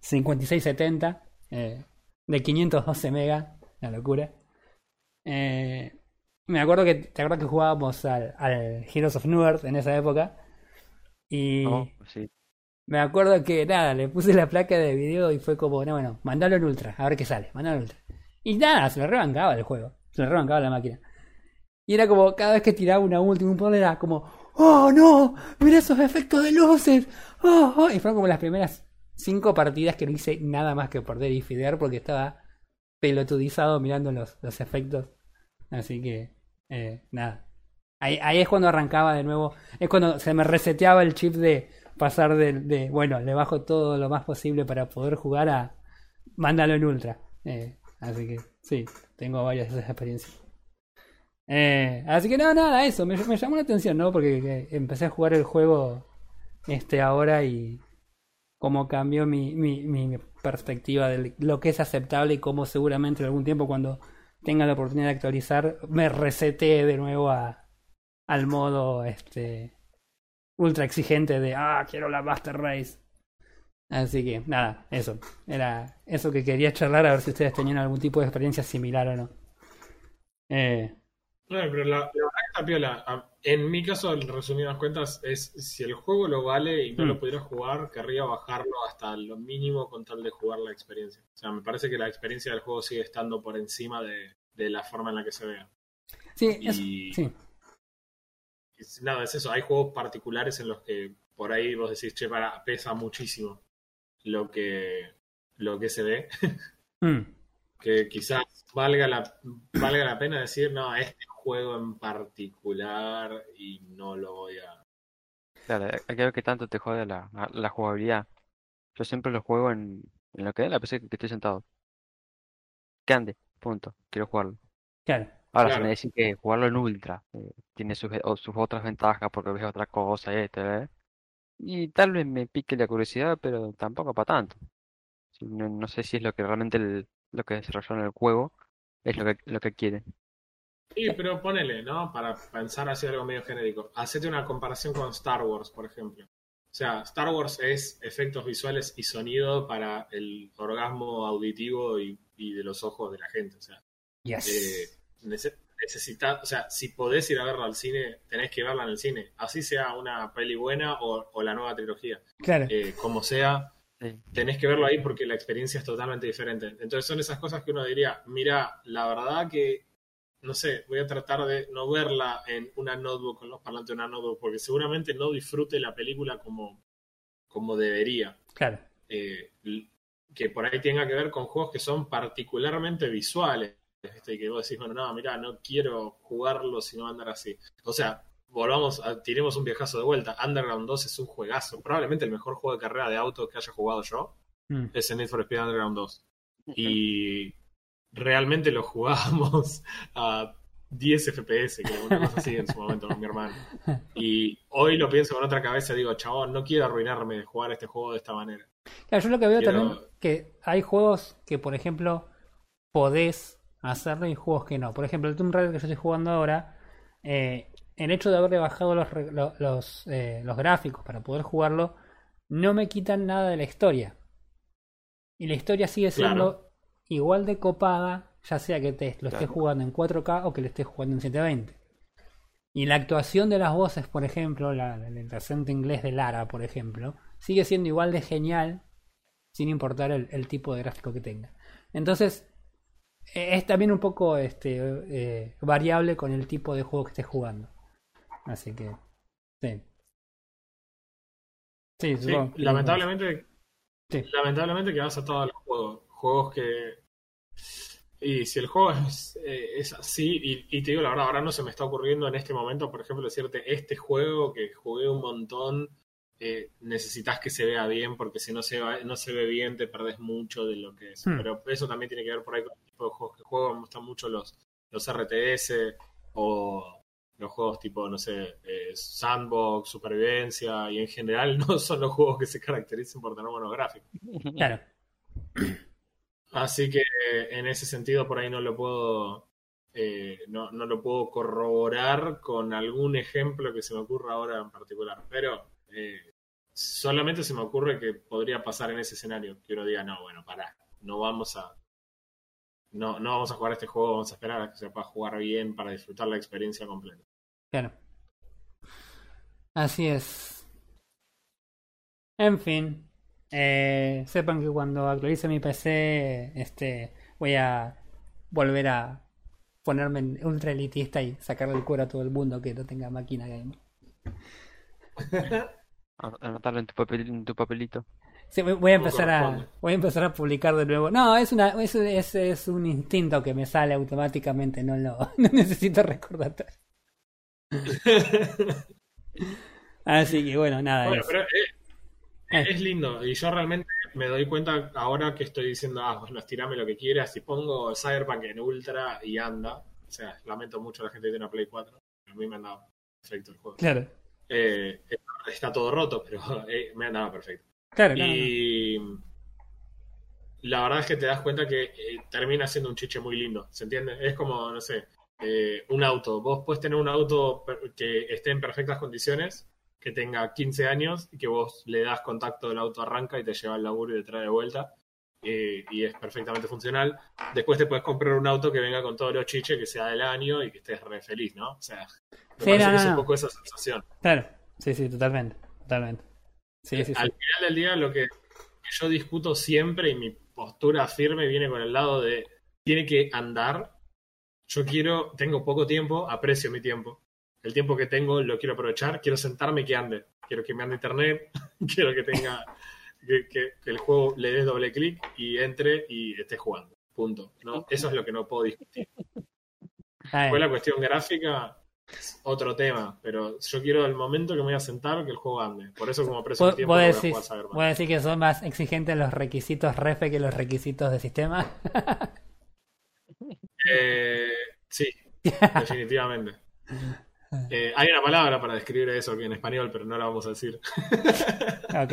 5670 eh, de 512 megas, la locura. Eh, me acuerdo que, te acuerdas que jugábamos al, al Heroes of Newerth en esa época. Y Oh, sí. me acuerdo que nada, le puse la placa de video y fue como, no, bueno, mandalo en ultra, a ver qué sale, mandalo en ultra. Y nada, se lo rebancaba el juego, se lo rebancaba la máquina. Y era como, cada vez que tiraba una última, un poder era como, oh no, mira esos efectos de luces, oh, oh. Y fueron como las primeras cinco partidas que no hice nada más que perder y fidear porque estaba pelotudizado mirando los, los efectos. Así que, eh, nada. Ahí, ahí es cuando arrancaba de nuevo, es cuando se me reseteaba el chip de pasar de, bueno, le bajo todo lo más posible para poder jugar a mándalo en ultra. Eh, así que sí, tengo varias de esas experiencias. Eh, así que no, nada, eso, me, me llamó la atención, ¿no? Porque empecé a jugar el juego este ahora y cómo cambió mi, mi, mi perspectiva de lo que es aceptable y cómo seguramente en algún tiempo cuando tenga la oportunidad de actualizar me resete de nuevo a, al modo este ultra exigente de ah quiero la Master Race así que nada eso. Era eso que quería charlar a ver si ustedes tenían algún tipo de experiencia similar o no. Eh, No, pero la, la verdad que está piola. A- En mi caso, en resumidas cuentas, es si el juego lo vale y no Mm. lo pudiera jugar, querría bajarlo hasta lo mínimo con tal de jugar la experiencia. O sea, me parece que la experiencia del juego sigue estando por encima de, de la forma en la que se vea. sí es- Y- sí Y nada, es eso. Hay juegos particulares en los que por ahí vos decís, che, para, pesa muchísimo lo que, lo que se ve. Mm, que quizás valga la, valga la pena decir, no, este juego en particular y no lo voy a... Claro, hay que ver qué tanto te jode la, jugabilidad. Yo siempre lo juego en, en lo que es la PC que estoy sentado. Que ande, punto. Quiero jugarlo. claro Ahora, si Claro. me decís que jugarlo en ultra eh, tiene sus, o sus otras ventajas porque ves otra cosa, este, ¿eh? Y tal vez me pique la curiosidad, pero tampoco para tanto. No, no sé si es lo que realmente el- lo que desarrolló en el juego es lo que, lo que quiere. Sí, pero ponele, ¿no? Para pensar así algo medio genérico. Hacete una comparación con Star Wars, por ejemplo. O sea, Star Wars es efectos visuales y sonido para el orgasmo auditivo y, y de los ojos de la gente. O sea, yes eh, nece- necesita, o sea, si podés ir a verla al cine, tenés que verla en el cine. Así sea una peli buena o, o la nueva trilogía. claro Eh, como sea, Sí. tenés que verlo ahí porque la experiencia es totalmente diferente. Entonces son esas cosas que uno diría, mira, la verdad que, no sé, voy a tratar de no verla en una notebook, con los parlantes de una notebook, porque seguramente no disfrute la película como, como debería. claro Eh, que por ahí tenga que ver con juegos que son particularmente visuales. ¿viste? Y que vos decís, bueno, no, mira, no quiero jugarlo si no va a andar así. O sea, volvamos, a, tiremos un viajazo de vuelta. Underground 2 es un juegazo. Probablemente el mejor juego de carrera de auto que haya jugado yo Mm, es el Need for Speed Underground 2. Y realmente lo jugábamos a 10 FPS, que una cosa así en su momento con mi hermano. Y hoy lo pienso con otra cabeza digo, chabón, no quiero arruinarme de jugar este juego de esta manera. Claro, yo lo que veo Quiero- también que hay juegos que, por ejemplo, podés hacerlo y juegos que no. Por ejemplo, el Tomb Raider que yo estoy jugando ahora, eh, el hecho de haberle bajado los, los, eh, los gráficos para poder jugarlo, no me quitan nada de la historia. Y la historia sigue siendo igual de copada, ya sea que te lo estés jugando en 4K o que lo estés jugando en 720. Y la actuación de las voces, por ejemplo, la, el acento inglés de Lara, por ejemplo, sigue siendo igual de genial sin importar el, el tipo de gráfico que tenga. Entonces, eh, es también un poco este, eh, variable con el tipo de juego que estés jugando. Así que, sí. Sí, lamentablemente, Sí. lamentablemente que vas a todos los juegos. Que. Y si el juego es, eh, es así, y, y te digo la verdad, ahora no se me está ocurriendo en este momento, por ejemplo, decirte, este juego que jugué un montón, eh, necesitas que se vea bien, porque si no se, va- no se ve bien, te perdés mucho de lo que es. Hmm. Pero eso también tiene que ver por ahí con el tipo de juegos que juego. Me gustan mucho los, los RTS o los juegos tipo, no sé, eh, sandbox, supervivencia, y en general no son los juegos que se caracterizan por tener buenos gráficos. Claro. Así que en ese sentido por ahí no lo puedo eh, no, no lo puedo corroborar con algún ejemplo que se me ocurra ahora en particular. Pero eh, solamente se me ocurre que podría pasar en ese escenario. Que uno diga, no, bueno, pará, no vamos a. No, no vamos a jugar este juego, vamos a esperar a que se pueda jugar bien para disfrutar la experiencia completa. Claro. Así es. En fin. Eh, sepan que cuando actualice mi PC, este, voy a volver a ponerme en ultra elitista y sacarle el cuero a todo el mundo que no tenga máquina gamer. An- Anotarlo en tu papel, en tu papelito. Sí, voy- a empezar a voy a empezar a publicar de nuevo. No, es una es, es, es un instinto que me sale automáticamente, no lo no necesito recordatorio. Así que bueno, nada. Bueno, pero Eh. Es lindo. Y yo realmente me doy cuenta ahora que estoy diciendo, ah, bueno, estirame lo que quieras. Si pongo Cyberpunk en Ultra y anda. O sea, lamento mucho a la gente que tiene una Play 4. A mí me han dado perfecto el juego. Claro, Eh, está todo roto, pero eh, me han dado perfecto. claro, no, no. Y la verdad es que te das cuenta que eh, termina siendo un chiche muy lindo, ¿se entiende? Es como, no sé, eh, un auto. Vos puedes tener un auto que esté en perfectas condiciones, que tenga 15 años y que vos le das contacto, el auto arranca y te lleva al laburo y te trae de vuelta. eh, y es perfectamente funcional. Después te puedes comprar un auto que venga con todos los chiches, que sea del año y que estés re feliz, ¿no? O sea, me Sí, parece no, que es un poco esa sensación. Claro, sí, sí, totalmente, totalmente. Sí, sí. Al final del día lo que, que yo discuto siempre y mi postura firme viene con el lado de tiene que andar. Yo quiero, tengo poco tiempo, aprecio mi tiempo. El tiempo que tengo lo quiero aprovechar, quiero sentarme y que ande. Quiero que me ande internet, quiero que tenga que, que- que el juego le des doble clic y entre y esté jugando. Punto. ¿no? Eso es lo que no puedo discutir. Después la cuestión gráfica otro tema, pero yo quiero el momento que me voy a sentar que el juego ande. Por eso como mi ¿Vos, tiempo vos no voy a jugar Cyberpunk. vos decís que son más exigentes los requisitos REFE que los requisitos de sistema? Eh, sí, definitivamente. Eh, hay una palabra para describir eso en español, pero no la vamos a decir. ok.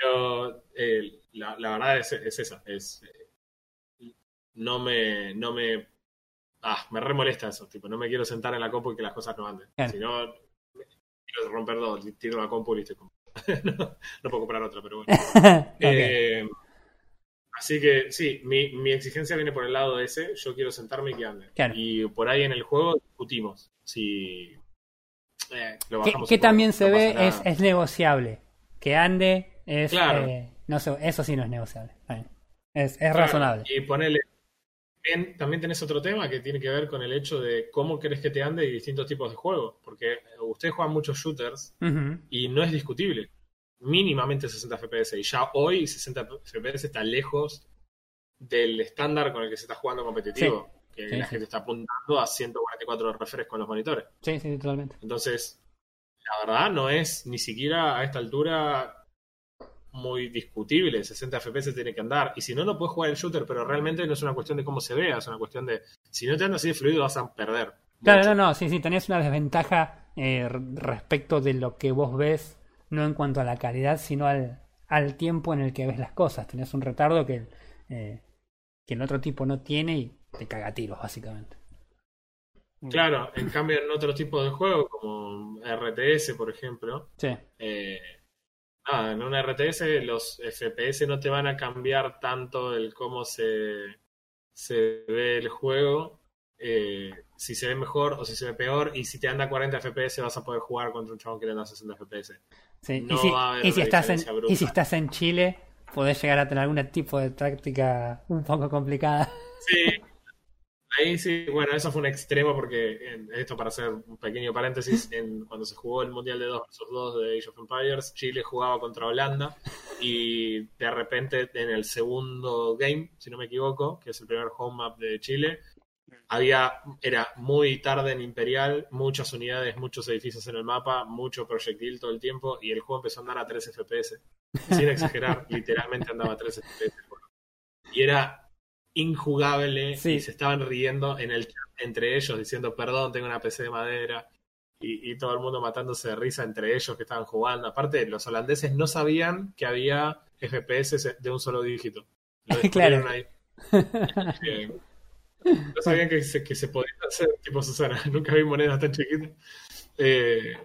Pero eh, la, la verdad es, es esa. Es, eh, no me, no me, ah, me remolesta eso. Tipo, no me quiero sentar en la compu y que las cosas no anden. Claro. Si no, quiero romper dos, tiro la compu y listo. no, no puedo comprar otra, pero bueno. Así que sí, mi, mi exigencia viene por el lado ese. Yo quiero sentarme y que ande. Claro. Y por ahí en el juego discutimos si eh, lo bajamos que también no se ve es, es negociable. Que ande es... Claro. eh, no sé, eso sí no es negociable. Es, es Claro, razonable. Y ponele. También, también tenés otro tema que tiene que ver con el hecho de cómo querés que te ande y distintos tipos de juegos. Porque ustedes juegan muchos shooters y no es discutible. Mínimamente 60 FPS. Y ya hoy 60 FPS está lejos del estándar con el que se está jugando competitivo. Que Sí, la sí. gente está apuntando a 144 refrescos con los monitores. Sí, sí, totalmente. Entonces, la verdad no es ni siquiera a esta altura muy discutible. 60 FPS tiene que andar. Y si no, no puedes jugar el shooter, pero realmente no es una cuestión de cómo se vea, es una cuestión de si no te anda así de fluido vas a perder. Claro, mucho. no, no, sí, sí, tenés una desventaja eh, respecto de lo que vos ves, no en cuanto a la calidad, sino al, al tiempo en el que ves las cosas. Tenés un retardo que, eh, que el otro tipo no tiene y te caga a tiros, básicamente. Claro, en cambio en otro tipo de juego, como RTS, por ejemplo, Sí, eh, nada, en un RTS los FPS no te van a cambiar tanto el cómo se, se ve el juego, eh, si se ve mejor o si se ve peor, y si te anda 40 FPS vas a poder jugar contra un chabón que le anda 60 FPS. Sí. No y, si, va a haber y si una estás en, y si estás en Chile, podés llegar a tener algún tipo de táctica un poco complicada. Sí, ahí sí, bueno, eso fue un extremo porque en- esto para hacer un pequeño paréntesis, en, cuando se jugó el Mundial de 2 vs 2 de Age of Empires, Chile jugaba contra Holanda y de repente en el segundo game, si no me equivoco, que es el primer home map de Chile, había, era muy tarde en Imperial, muchas unidades, muchos edificios en el mapa, mucho proyectil todo el tiempo y el juego empezó a andar a 3 FPS. Sin exagerar, literalmente andaba a 3 FPS. Y era injugable Sí. y se estaban riendo en el chat entre ellos diciendo perdón, tengo una PC de madera y, y todo el mundo matándose de risa entre ellos que estaban jugando. Aparte, los holandeses no sabían que había FPS de un solo dígito. Lo Claro. ahí. No sabían que se, que se podía hacer, tipo Susana. Nunca vi monedas tan chiquitas. Eh,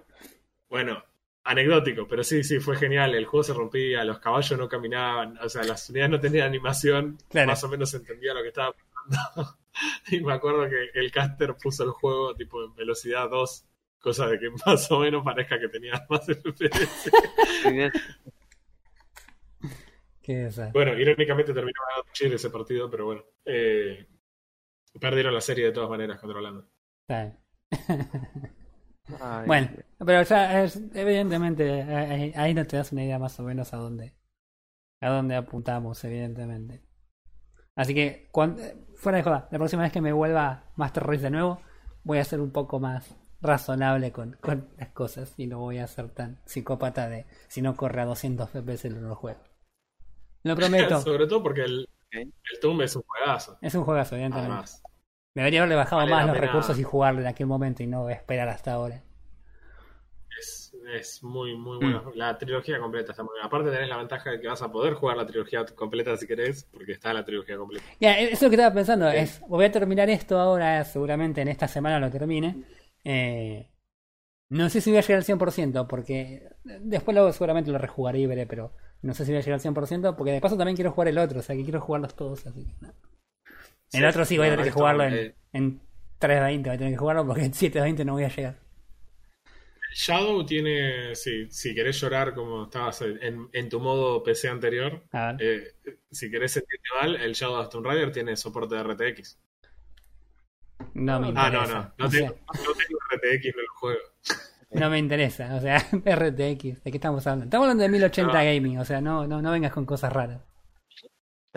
bueno, anecdótico, pero sí, sí, fue genial. El juego se rompía, los caballos no caminaban, o sea, las unidades no tenían animación. Claro. Más o menos se entendía lo que estaba pasando. y me acuerdo que el caster puso el juego tipo en velocidad 2, cosa de que más o menos parezca que tenía más FPS. Qué. Bueno, irónicamente terminó ganando Chile ese partido, pero bueno. eh, perdieron la serie de todas maneras contra Holanda. Ay, Bueno, pero ya es, evidentemente ahí, ahí no te das una idea más o menos a dónde a dónde apuntamos, evidentemente. Así que cuan- fuera de joda, la próxima vez que me vuelva Master Race de nuevo, voy a ser un poco más razonable con, con las cosas y no voy a ser tan psicópata de si no corre a 200 FPS en los juegos. Lo prometo, Sobre todo porque el, el Tomb es un juegazo. es un juegazo, evidentemente. Además. Debería haberle bajado Vale más los pena. recursos y jugarlo en aquel momento y no esperar hasta ahora. Es, es muy, Mm. muy bueno. La trilogía completa está muy bien. Aparte tenés la ventaja de que vas a poder jugar la trilogía completa si querés, porque está la trilogía completa. Ya, eso es lo que estaba pensando. Es, voy a terminar esto ahora, seguramente en esta semana lo termine. Eh, no sé si voy a llegar al 100%, porque después luego seguramente lo rejugaré y veré, pero no sé si voy a llegar al 100%, porque de paso también quiero jugar el otro, o sea que quiero jugarlos todos. Así que, no. El Sí, otro sí voy a no, tener que jugarlo en, eh, en 3.20, voy a tener que jugarlo porque en 7.20 no voy a llegar. Shadow tiene, sí, si querés llorar como estabas en, en tu modo PC anterior, eh, si querés sentirte mal, el Shadow of Tomb Raider tiene soporte de RTX. No me Ah, no, interesa. no, no o sea, tengo, no tengo RTX en el juego. no me interesa. O sea, RTX, ¿de qué estamos hablando? Estamos hablando de 1080 No. gaming, o sea, no, no, no vengas con cosas raras.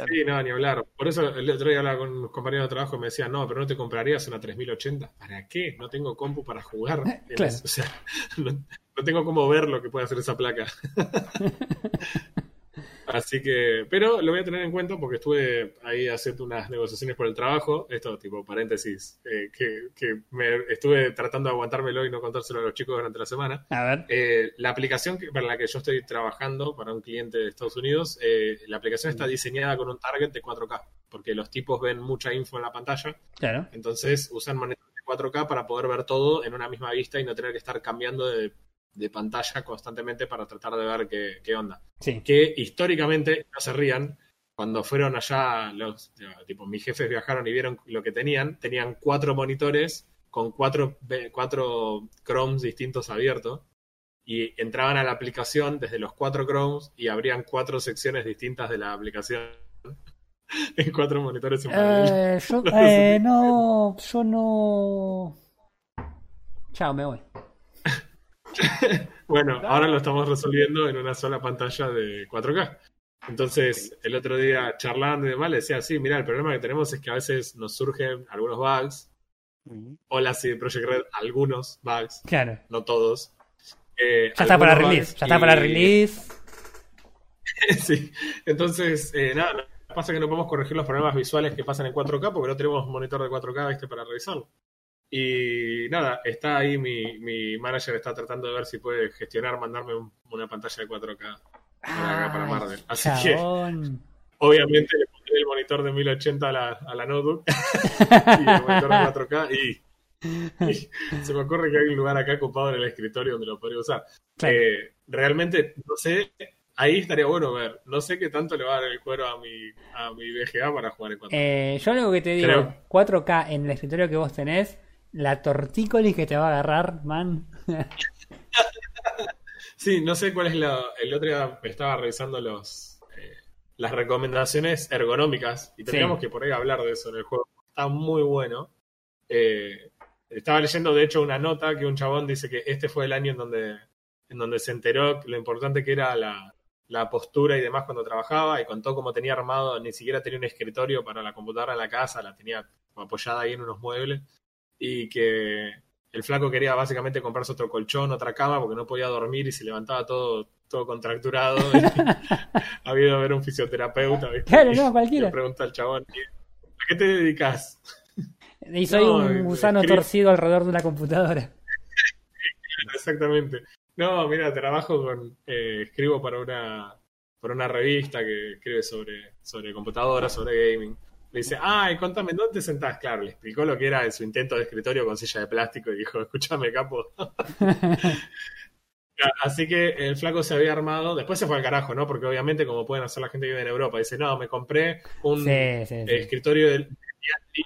Sí, no, ni hablar. Por eso el otro día hablaba con un compañero de trabajo y me decía, no, pero no te comprarías una 3080. ¿Para qué? No tengo compu para jugar. Claro. O sea, no, no tengo cómo ver lo que puede hacer esa placa. Así que, pero lo voy a tener en cuenta porque estuve ahí haciendo unas negociaciones por el trabajo. Esto, tipo, paréntesis, eh, que, que me estuve tratando de aguantármelo y no contárselo a los chicos durante la semana. A ver. Eh, la aplicación que- para la que yo estoy trabajando para un cliente de Estados Unidos, eh, la aplicación está diseñada con un target de 4K, porque los tipos ven mucha info en la pantalla, Claro. entonces usan monitores de 4K para poder ver todo en una misma vista y no tener que estar cambiando de, de pantalla constantemente para tratar de ver qué, qué onda. Sí. Que históricamente, no se rían, cuando fueron allá, los, tipo, mis jefes viajaron y vieron lo que tenían, tenían cuatro monitores con cuatro, cuatro Chromes distintos abiertos y entraban a la aplicación desde los cuatro Chromes y abrían cuatro secciones distintas de la aplicación en cuatro monitores en. Eh, yo, eh, no, yo no. Chao, me voy. Bueno, ahora lo estamos resolviendo en una sola pantalla de 4K. Entonces, el otro día charlando y demás, le decía, sí, mira, el problema que tenemos es que a veces nos surgen algunos bugs. Hola, sí, Project Red, algunos bugs, Claro. no todos. Eh, Ya está para release. Ya está para y- release. sí, entonces, eh, nada, no- pasa que no podemos corregir los problemas visuales que pasan en 4K porque no tenemos monitor de 4K, ¿viste? Para revisarlo. Y nada, está ahí mi, mi manager está tratando de ver si puede gestionar, mandarme un- una pantalla de 4K para acá, para Marvel. Así que, obviamente, le pondré el monitor de 1080 a la, a la notebook y el monitor de 4K y, y se me ocurre que hay un lugar acá ocupado en el escritorio donde lo podría usar. Claro. Eh, realmente, no sé, ahí estaría bueno ver. No sé qué tanto le va a dar el cuero a mi, a mi VGA para jugar en 4K. Eh, yo lo que te digo, Creo- 4K en el escritorio que vos tenés, la tortícolis que te va a agarrar, man. Sí, no sé cuál es la. El otro día estaba revisando los eh, las recomendaciones ergonómicas y tendríamos Sí. que por ahí hablar de eso en el juego. Está muy bueno. Eh, estaba leyendo, de hecho, una nota que un chabón dice que este fue el año en donde, en donde se enteró lo importante que era la, la postura y demás cuando trabajaba y contó cómo tenía armado, ni siquiera tenía un escritorio para la computadora en la casa, la tenía apoyada ahí en unos muebles y que el flaco quería básicamente comprarse otro colchón, otra cama, porque no podía dormir y se levantaba todo, todo contracturado. ha habido a ver un fisioterapeuta. ¿viste? Claro, no, cualquiera. Le pregunta al chabón, ¿a qué te dedicas? Y soy No, un eh, gusano torcido alrededor de una computadora. Exactamente. No, mira, trabajo con, eh, escribo para una, para una revista que escribe sobre, sobre computadoras, sobre gaming. Le dice, ay, contame, ¿dónde te sentás? Claro, le explicó lo que era su intento de escritorio con silla de plástico y dijo, escúchame, capo. Así que el flaco se había armado, después se fue al carajo, ¿no? Porque obviamente, como pueden hacer la gente que vive en Europa, dice, no, me compré un Sí, sí, sí. escritorio del de Lian Lee,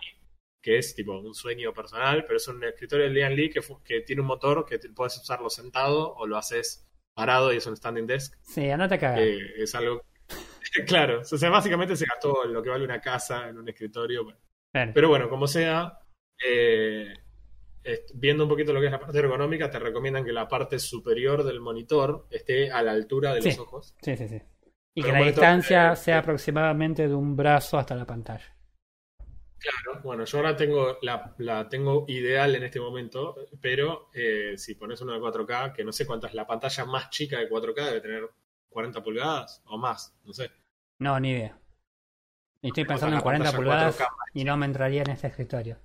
que es tipo un sueño personal, pero es un escritorio del Lian Lee que, que tiene un motor que te- puedes usarlo sentado o lo haces parado y es un standing desk, Sí, a cagar. que es algo... claro, o sea, básicamente se gastó lo que vale una casa en un escritorio. bueno. Claro. Pero bueno, como sea, eh, viendo un poquito lo que es la parte ergonómica, te recomiendan que la parte superior del monitor esté a la altura de Sí. los ojos. Sí, sí, sí. Y Pero que la distancia entonces, sea eh, aproximadamente de un brazo hasta la pantalla. Claro, bueno, yo ahora tengo la, la tengo ideal en este momento, pero eh, si pones uno de 4K, que no sé cuánta es la pantalla más chica de 4K, debe tener 40 pulgadas o más, no sé. No, ni idea. Estoy pensando en 40 pantalla pulgadas 4K. y no me entraría en este escritorio.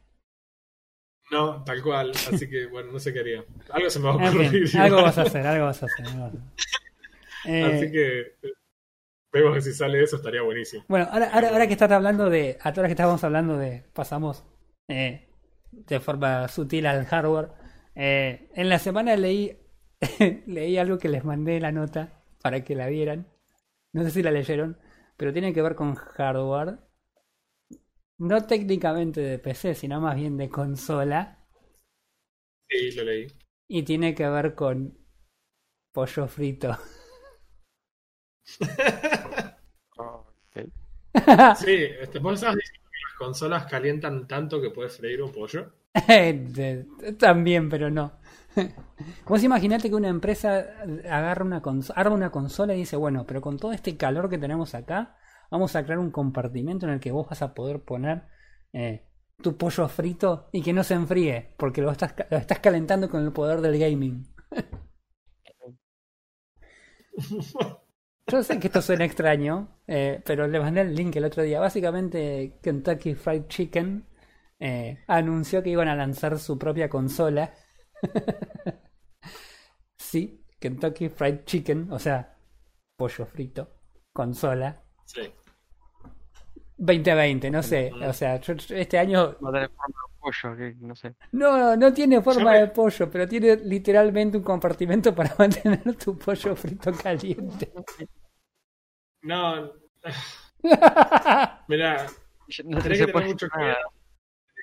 No, tal cual, así que bueno, no sé qué haría. Algo se me va a En ocurrir. fin, algo vas a hacer, algo vas a hacer. vas a hacer. Eh, Así que eh, vemos que si sale eso estaría buenísimo. Bueno, ahora, ahora, ahora que estás hablando de. A todas que estábamos hablando de. Pasamos eh, de forma sutil al hardware. eh, en la semana leí. leí algo que les mandé la nota para que la vieran. No sé si la leyeron, pero tiene que ver con hardware. No técnicamente de PC, sino más bien de consola. Sí, lo leí. Y tiene que ver con pollo frito. Sí, este, vos diciendo que las consolas calientan tanto que puedes freír un pollo. De- También, pero no. Vos imaginate que una empresa agarra una arma una consola y dice, bueno, pero con todo este calor que tenemos acá, vamos a crear un compartimento en el que vos vas a poder poner eh, tu pollo frito y que no se enfríe, porque lo estás, ca- lo estás calentando con el poder del gaming. Yo sé que esto suena extraño, eh, pero le mandé el link el otro día. Básicamente, Kentucky Fried Chicken eh, anunció que iban a lanzar su propia consola. sí, Kentucky Fried Chicken, o sea, pollo frito, consola. Sí. 2020, no sé, o sea, yo- yo este año No tiene forma de pollo, que no sé. no, no tiene forma me- de pollo, pero tiene literalmente un compartimento para mantener tu pollo frito caliente. No. Mira, No Tenés que tener mucho cuidado.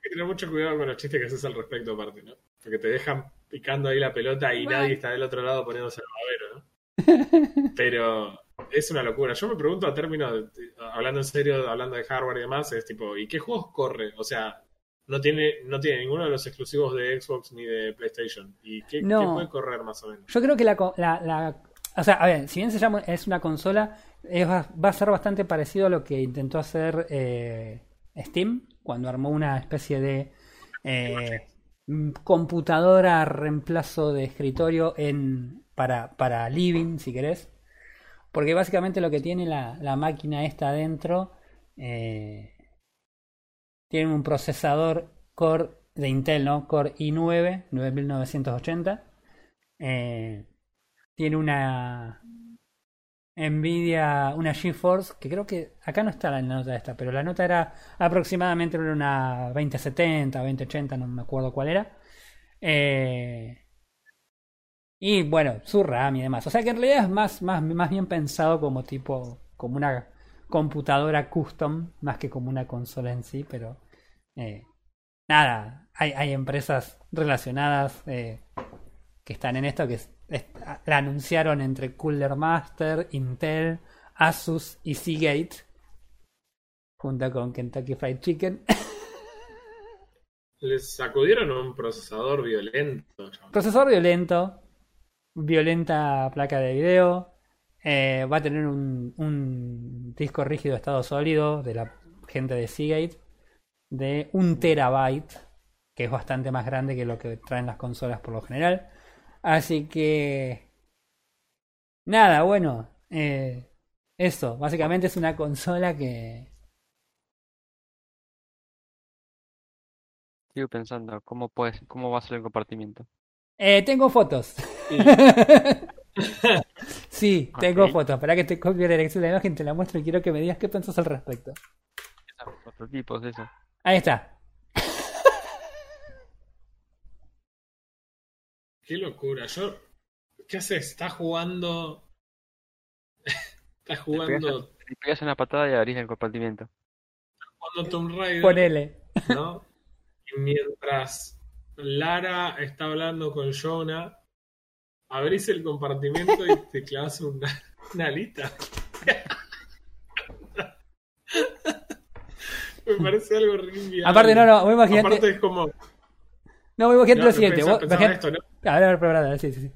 Que tener mucho cuidado con los chistes que haces al respecto, aparte, ¿no? Porque te dejan picando ahí la pelota y nadie está del otro lado poniéndose el babero, ¿no? Pero es una locura. Yo me pregunto a términos, de- hablando en serio, hablando de hardware y demás, es tipo, ¿y qué juegos corre? O sea, no tiene, no tiene ninguno de los exclusivos de Xbox ni de PlayStation. ¿Y qué, No. qué puede correr más o menos? Yo creo que la, co- la, la- o sea, a ver, si bien se llama es una consola, es va a ser bastante parecido a lo que intentó hacer eh, Steam cuando armó una especie de eh, mm, computadora reemplazo de escritorio en para, para living, si querés. Porque básicamente lo que tiene la, la máquina esta adentro eh, tiene un procesador Core de Intel, ¿no? Core i9 9980. Eh, tiene una Nvidia, una GeForce, que creo que acá no está la nota esta, pero la nota era aproximadamente una 2070, 2080, no me acuerdo cuál era. Eh, y bueno, su RAM y demás. O sea que en realidad es más, más, más bien pensado como tipo, como una computadora custom, más que como una consola en sí, pero eh, nada, hay, hay empresas relacionadas eh, que están en esto, que la anunciaron entre Cooler Master, Intel, Asus y Seagate, junto con Kentucky Fried Chicken. Les sacudieron un procesador violento. Procesador violento, violenta placa de video, eh, va a tener un, un disco rígido de estado sólido de la gente de Seagate de un terabyte, que es bastante más grande que lo que traen las consolas por lo general. Así que... Nada, bueno. eh, eso, básicamente es una consola que... Sigo pensando, ¿cómo puedes, cómo va a ser el compartimiento? Eh, tengo fotos. sí, tengo fotos. Para que te copie la dirección de la imagen, te la muestro y quiero que me digas qué pensás al respecto. Prototipos, eso. Ahí está. Qué locura. Yo. ¿Qué haces? Estás jugando. Estás jugando. Le pegas una patada y abrís el compartimiento. jugando Tomb Raider. Ponele. ¿no? Y mientras Lara está hablando con Jonah, abrís el compartimento y te clavas una, una alita. Me parece algo re inviable. Aparte, no, no, imagínate. Aparte es como. No, imagínate no, lo siguiente. pensaba- pensaba imagínate- esto, ¿no? A ver, a ver, pero, pero, sí, sí, sí.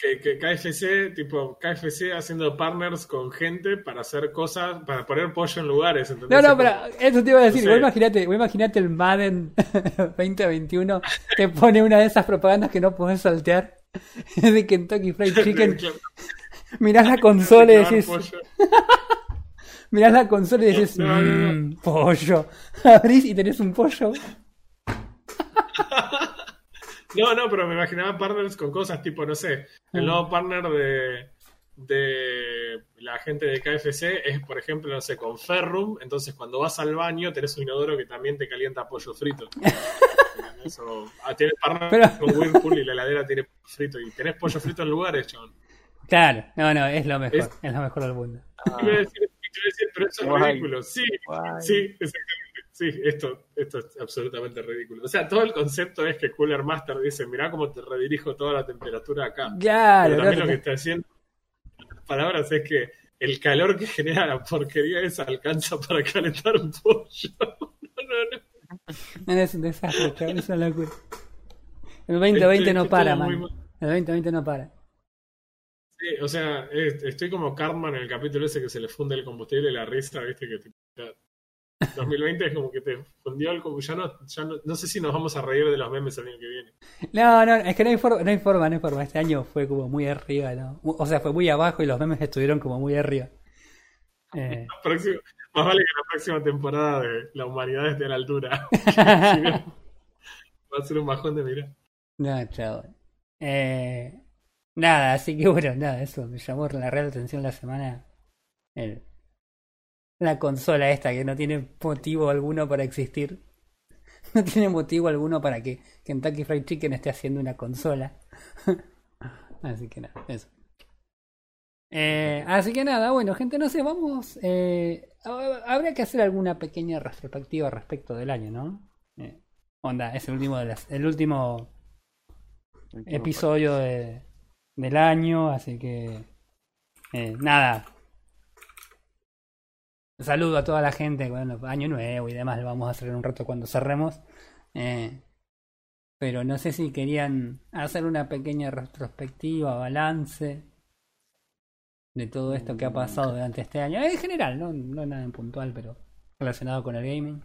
Que, que KFC, tipo, KFC haciendo partners con gente para hacer cosas, para poner pollo en lugares. ¿entendés? No, no, pero eso te iba a decir. no Vos sé. imagínate, vos imagínate el Madden 2021 te pone una de esas propagandas que no podés saltear de Kentucky Fried Chicken. Mirás la consola y decís, mirás la consola y decís, No, no, no. "Mm, pollo. Abrís y tenés un pollo. No, no, pero me imaginaba partners con cosas tipo, no sé, el Mm. nuevo partner de, de la gente de KFC es, por ejemplo, no sé, con Ferrum, entonces cuando vas al baño tenés un inodoro que también te calienta pollo frito. ¿Entendés? O, ah, tienes partner Pero- con Whirlpool y la heladera tiene pollo frito y tenés pollo frito en lugares, chabón. Claro, no, no, es lo mejor. Es- Es, lo mejor del mundo. Y me decís, y te voy a decir, pero eso es ridículo. Sí, Guay. sí, exactamente. Sí, esto, esto es absolutamente ridículo. O sea, todo el concepto es que Cooler Master dice, mirá cómo te redirijo toda la temperatura acá. Claro, Pero también lo que está haciendo en otras palabras es que el calor que genera la porquería esa alcanza para calentar un pollo. No, no, no. es un desastre, es una locura. El 2020 Estoy- no para, man. mal. El 2020 no para. Sí, o sea, es- estoy como Cartman en el capítulo ese que se le funde el combustible y la risa, viste que ya- 2020 es como que te fundió combustible. Ya no, ya no, no sé si nos vamos a reír de los memes el año que viene. No, no, es que no hay, forma, no hay forma, no hay forma. Este año fue como muy arriba, ¿no? O sea, fue muy abajo y los memes estuvieron como muy arriba. Eh, Próximo- más vale que la próxima temporada de la humanidad esté a la altura. Va a ser un bajón de mirar. no, chaval. Eh, nada, así que bueno, nada, eso me llamó la real atención la semana. El- la consola esta que no tiene motivo alguno para existir. No tiene motivo alguno para que Kentucky Fried Chicken esté haciendo una consola. así que nada, eso. Eh, así que nada, bueno, gente, no sé, vamos. Eh, ha- habría que hacer alguna pequeña retrospectiva respecto del año, ¿no? Eh, onda, es el último, de las, el último episodio de, del año, así que eh, Saludo a toda la gente, bueno, año nuevo y demás, lo vamos a hacer en un rato cuando cerremos. Eh, pero no sé si querían hacer una pequeña retrospectiva, balance de todo esto que ha pasado durante este año. En general, no, no nada en puntual, pero relacionado con el gaming.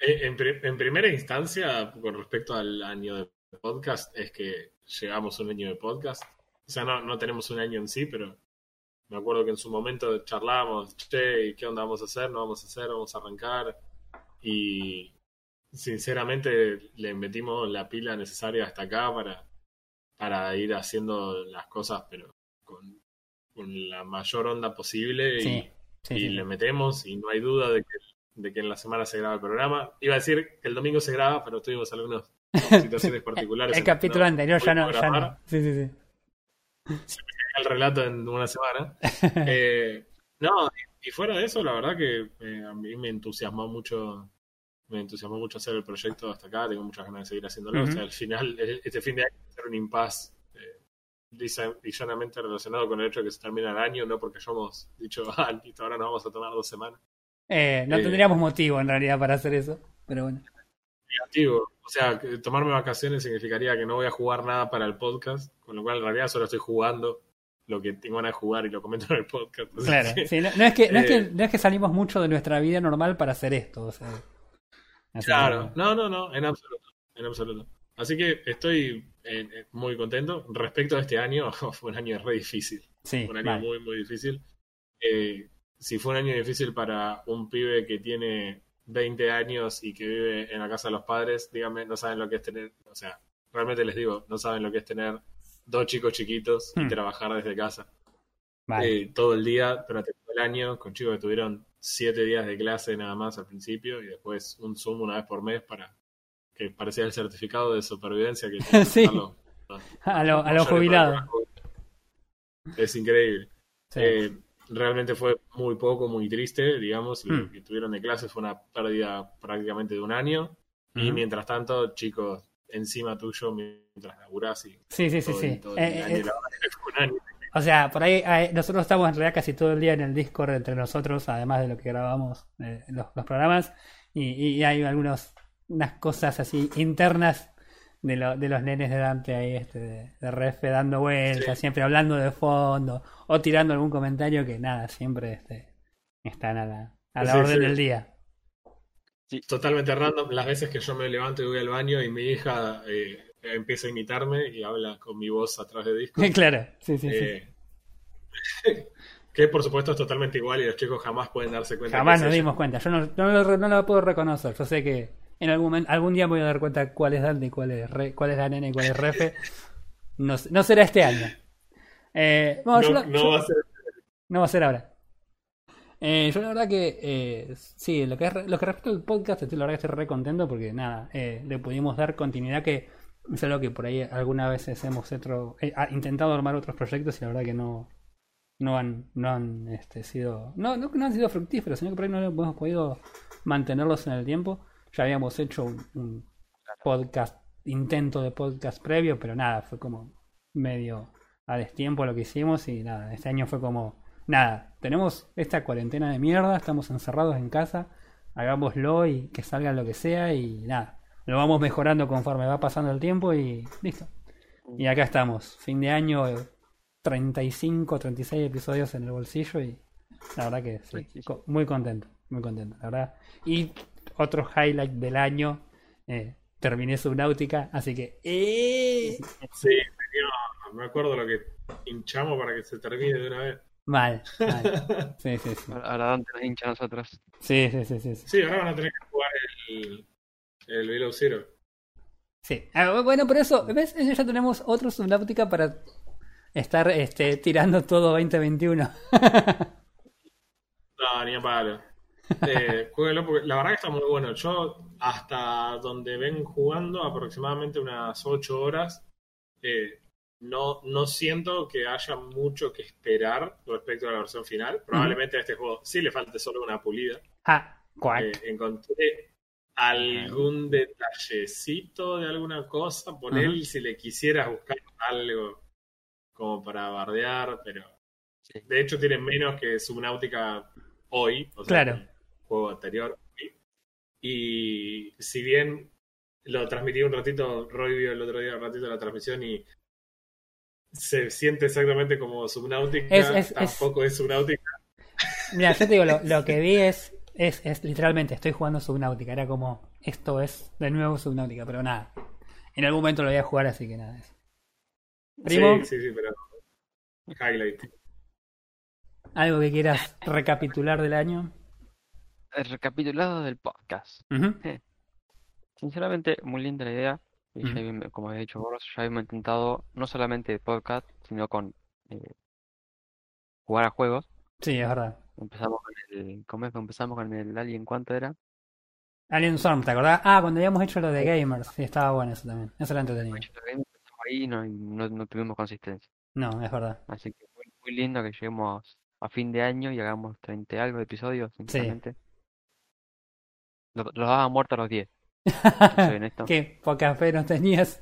Eh, En, pri- en primera instancia, con respecto al año de podcast, es que llegamos a un año de podcast. O sea, no, no tenemos un año en sí, pero me acuerdo que en su momento charlábamos, che, ¿y ¿qué onda vamos a hacer? ¿No vamos a hacer? ¿Vamos a arrancar? Y sinceramente le metimos la pila necesaria hasta acá para, para ir haciendo las cosas, pero con con la mayor onda posible y, Sí, y sí, le sí. metemos y no hay duda de que, de que en la semana se graba el programa. Iba a decir que el domingo se graba, pero tuvimos algunas situaciones particulares. El capítulo anterior ya no, ya no. Sí, sí, sí. El relato en una semana. Eh, no, y, fuera de eso, la verdad que eh, a mí me entusiasmó mucho, me entusiasmó mucho hacer el proyecto hasta acá, tengo muchas ganas de seguir haciéndolo. O sea, al final, eh, este fin de año va a ser un impasse eh, lisa llanamente relacionado con el hecho de que se termina el año, no porque hayamos dicho, ah, listo, ahora nos vamos a tomar dos semanas. Eh, no Eh. tendríamos motivo en realidad para hacer eso, pero bueno. Negativo. O sea, tomarme vacaciones significaría que no voy a jugar nada para el podcast, con lo cual en realidad solo estoy jugando lo que tengo ganas de jugar y lo comento en el podcast. Claro, que- sí, no, no es que, no, es que, Eh. no es que salimos mucho de nuestra vida normal para hacer esto. O sea, así Claro, no, no, no, en absoluto, en absoluto. Así que estoy eh, eh, muy contento. Respecto a este año, fue un año re difícil, sí, fue un año vale. muy, muy difícil. Eh, si fue un año difícil para un pibe que tiene 20 años y que vive en la casa de los padres, díganme, no saben lo que es tener, o sea, realmente les digo, no saben lo que es tener dos chicos chiquitos y Hmm. trabajar desde casa Vale. eh, todo el día durante todo el año, con chicos que tuvieron siete días de clase nada más al principio y después un Zoom una vez por mes para que parecía el certificado de supervivencia que Sí. los- los a lo- a los mayores jubilados. Es increíble. Sí. Eh, realmente fue muy poco, muy triste, digamos. Lo Hmm. que tuvieron de clase fue una pérdida prácticamente de un año. Y mientras tanto, chicos, encima tuyo, mientras laburás y Sí, sí, sí, sí. Eh, eh, o sea, por ahí eh, nosotros estamos en realidad casi todo el día en el Discord entre nosotros, además de lo que grabamos eh, los, los programas, y, y hay algunos unas cosas así internas de, lo- de los nenes de Dante ahí, este, de, de Refe dando vueltas, Sí. siempre hablando de fondo, o tirando algún comentario que nada, siempre este, están a la, a la Sí, orden sí. del día. Totalmente random. Las veces que yo me levanto y voy al baño y mi hija eh, empieza a imitarme y habla con mi voz a través de disco. claro, sí, sí, sí. Eh, que por supuesto es totalmente igual y los chicos jamás pueden darse cuenta. Jamás nos dimos cuenta. Yo no, no lo, no lo puedo reconocer. Yo sé que en algún momento, algún día me voy a dar cuenta cuál es Dante y cuál es, Re- cuál es la nena y cuál es Refe. No, no será este año. Eh, bueno, No, yo la- no yo- va a ser. no va a ser ahora. Eh, yo la verdad que eh, sí, lo que, es, lo que respecta al podcast, estoy, la verdad que estoy re contento porque nada, eh, le pudimos dar continuidad que es algo que por ahí algunas veces hemos hecho, eh, intentado armar otros proyectos y la verdad que no, no han, no han este, sido, no, no no han sido fructíferos, sino que por ahí no hemos podido mantenerlos en el tiempo. Ya habíamos hecho un, un podcast, intento de podcast previo, pero nada, fue como medio a destiempo lo que hicimos y nada, este año fue como, nada, tenemos esta cuarentena de mierda, estamos encerrados en casa, hagámoslo y que salga lo que sea y nada, lo vamos mejorando conforme va pasando el tiempo y listo. Y acá estamos, fin de año, eh, 35, 36 episodios en el bolsillo y la verdad que sí, muy contento, muy contento, la verdad. Y otro highlight del año, eh, terminé Subnautica, así que... ¡eh! Sí, me acuerdo lo que hinchamos para que se termine de una vez. Mal, mal. Sí, sí, sí. Ahora Dante nos hincha a nosotros. Sí, sí, sí, sí. sí. Sí, ahora van a tener que jugar el, el Below Zero. Sí. Ah, bueno, por eso, ¿ves? Ya tenemos otro Subnautica para estar este, tirando todo 2021. No, ni a palo. Eh, porque la verdad que está muy bueno. Yo, hasta donde ven jugando, aproximadamente unas 8 horas, eh, no, no siento que haya mucho que esperar respecto a la versión final. Probablemente a este juego sí le falte solo una pulida. ah. Eh, encontré algún detallecito de alguna cosa. Por él, si le quisieras buscar algo como para bardear, pero Sí. de hecho tiene menos que Subnautica hoy, o sea, Claro. el juego anterior. Y si bien lo transmití un ratito, Roy vio el otro día un ratito la transmisión y se siente exactamente como Subnautica, Es- es- es- tampoco es, Subnautica. Mira, yo te digo, lo, lo que vi es, es, es literalmente, estoy jugando Subnautica. Era como, esto es de nuevo Subnautica, pero nada. En algún momento lo voy a jugar, así que nada. Primo, Sí, sí, sí, pero highlight. algo que quieras recapitular del año. El recapitulado del podcast. Sinceramente, muy linda la idea. Y ya Ujú. habíamos- como había dicho Boros, ya habíamos intentado no solamente podcast, sino con eh, jugar a juegos. Sí, es verdad. Empezamos con el, ¿cómo es que empezamos con el Alien? ¿Cuánto era? Alien Storm, ¿te acordás? Ah, cuando habíamos hecho lo de Gamers. Sí, estaba bueno eso también. Eso era entretenido. Ahí no, no, no tuvimos consistencia. No, es verdad. Así que fue muy lindo que lleguemos a fin de año y hagamos 30 y algo de episodios, sinceramente. Los, los daba muertos a los 10. Qué poca fe nos tenías.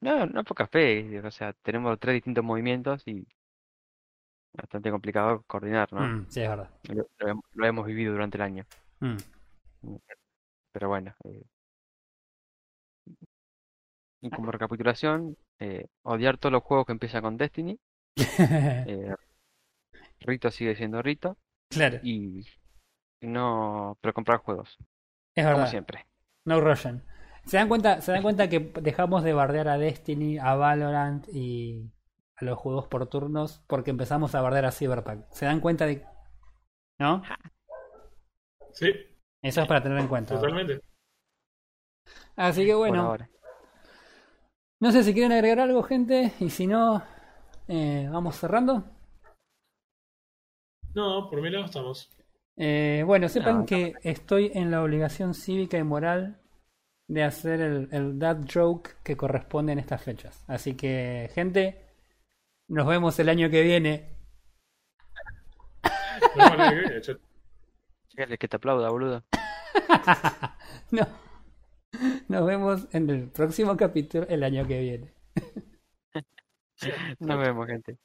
No, no poca fe, o sea, tenemos tres distintos movimientos y bastante complicado coordinar, ¿no? Mm, sí, es verdad. Lo, lo hem- lo hemos vivido durante el año. Mm. Pero bueno. eh, Y como recapitulación, eh, odiar todos los juegos que empiezan con Destiny. eh, Rito sigue siendo Rito. claro, y no, pero comprar juegos, es como verdad. siempre. No Russian. ¿Se dan cuenta, se dan cuenta que dejamos de bardear a Destiny, a Valorant y a los juegos por turnos porque empezamos a bardear a Cyberpunk? ¿Se dan cuenta de ¿No? Sí, Eso es para tener en cuenta. totalmente. Así que Por bueno, ahora. no sé si quieren agregar algo, gente, y si no, eh, vamos cerrando. No, por mi lado estamos. Eh, bueno, sepan No, que estoy en la obligación cívica y moral de hacer el, el dad joke que corresponde en estas fechas. Así que, gente, nos vemos el año que viene. No, no, que te aplauda, boludo. no. Nos vemos en el próximo capítulo el año que viene. Nos vemos, gente.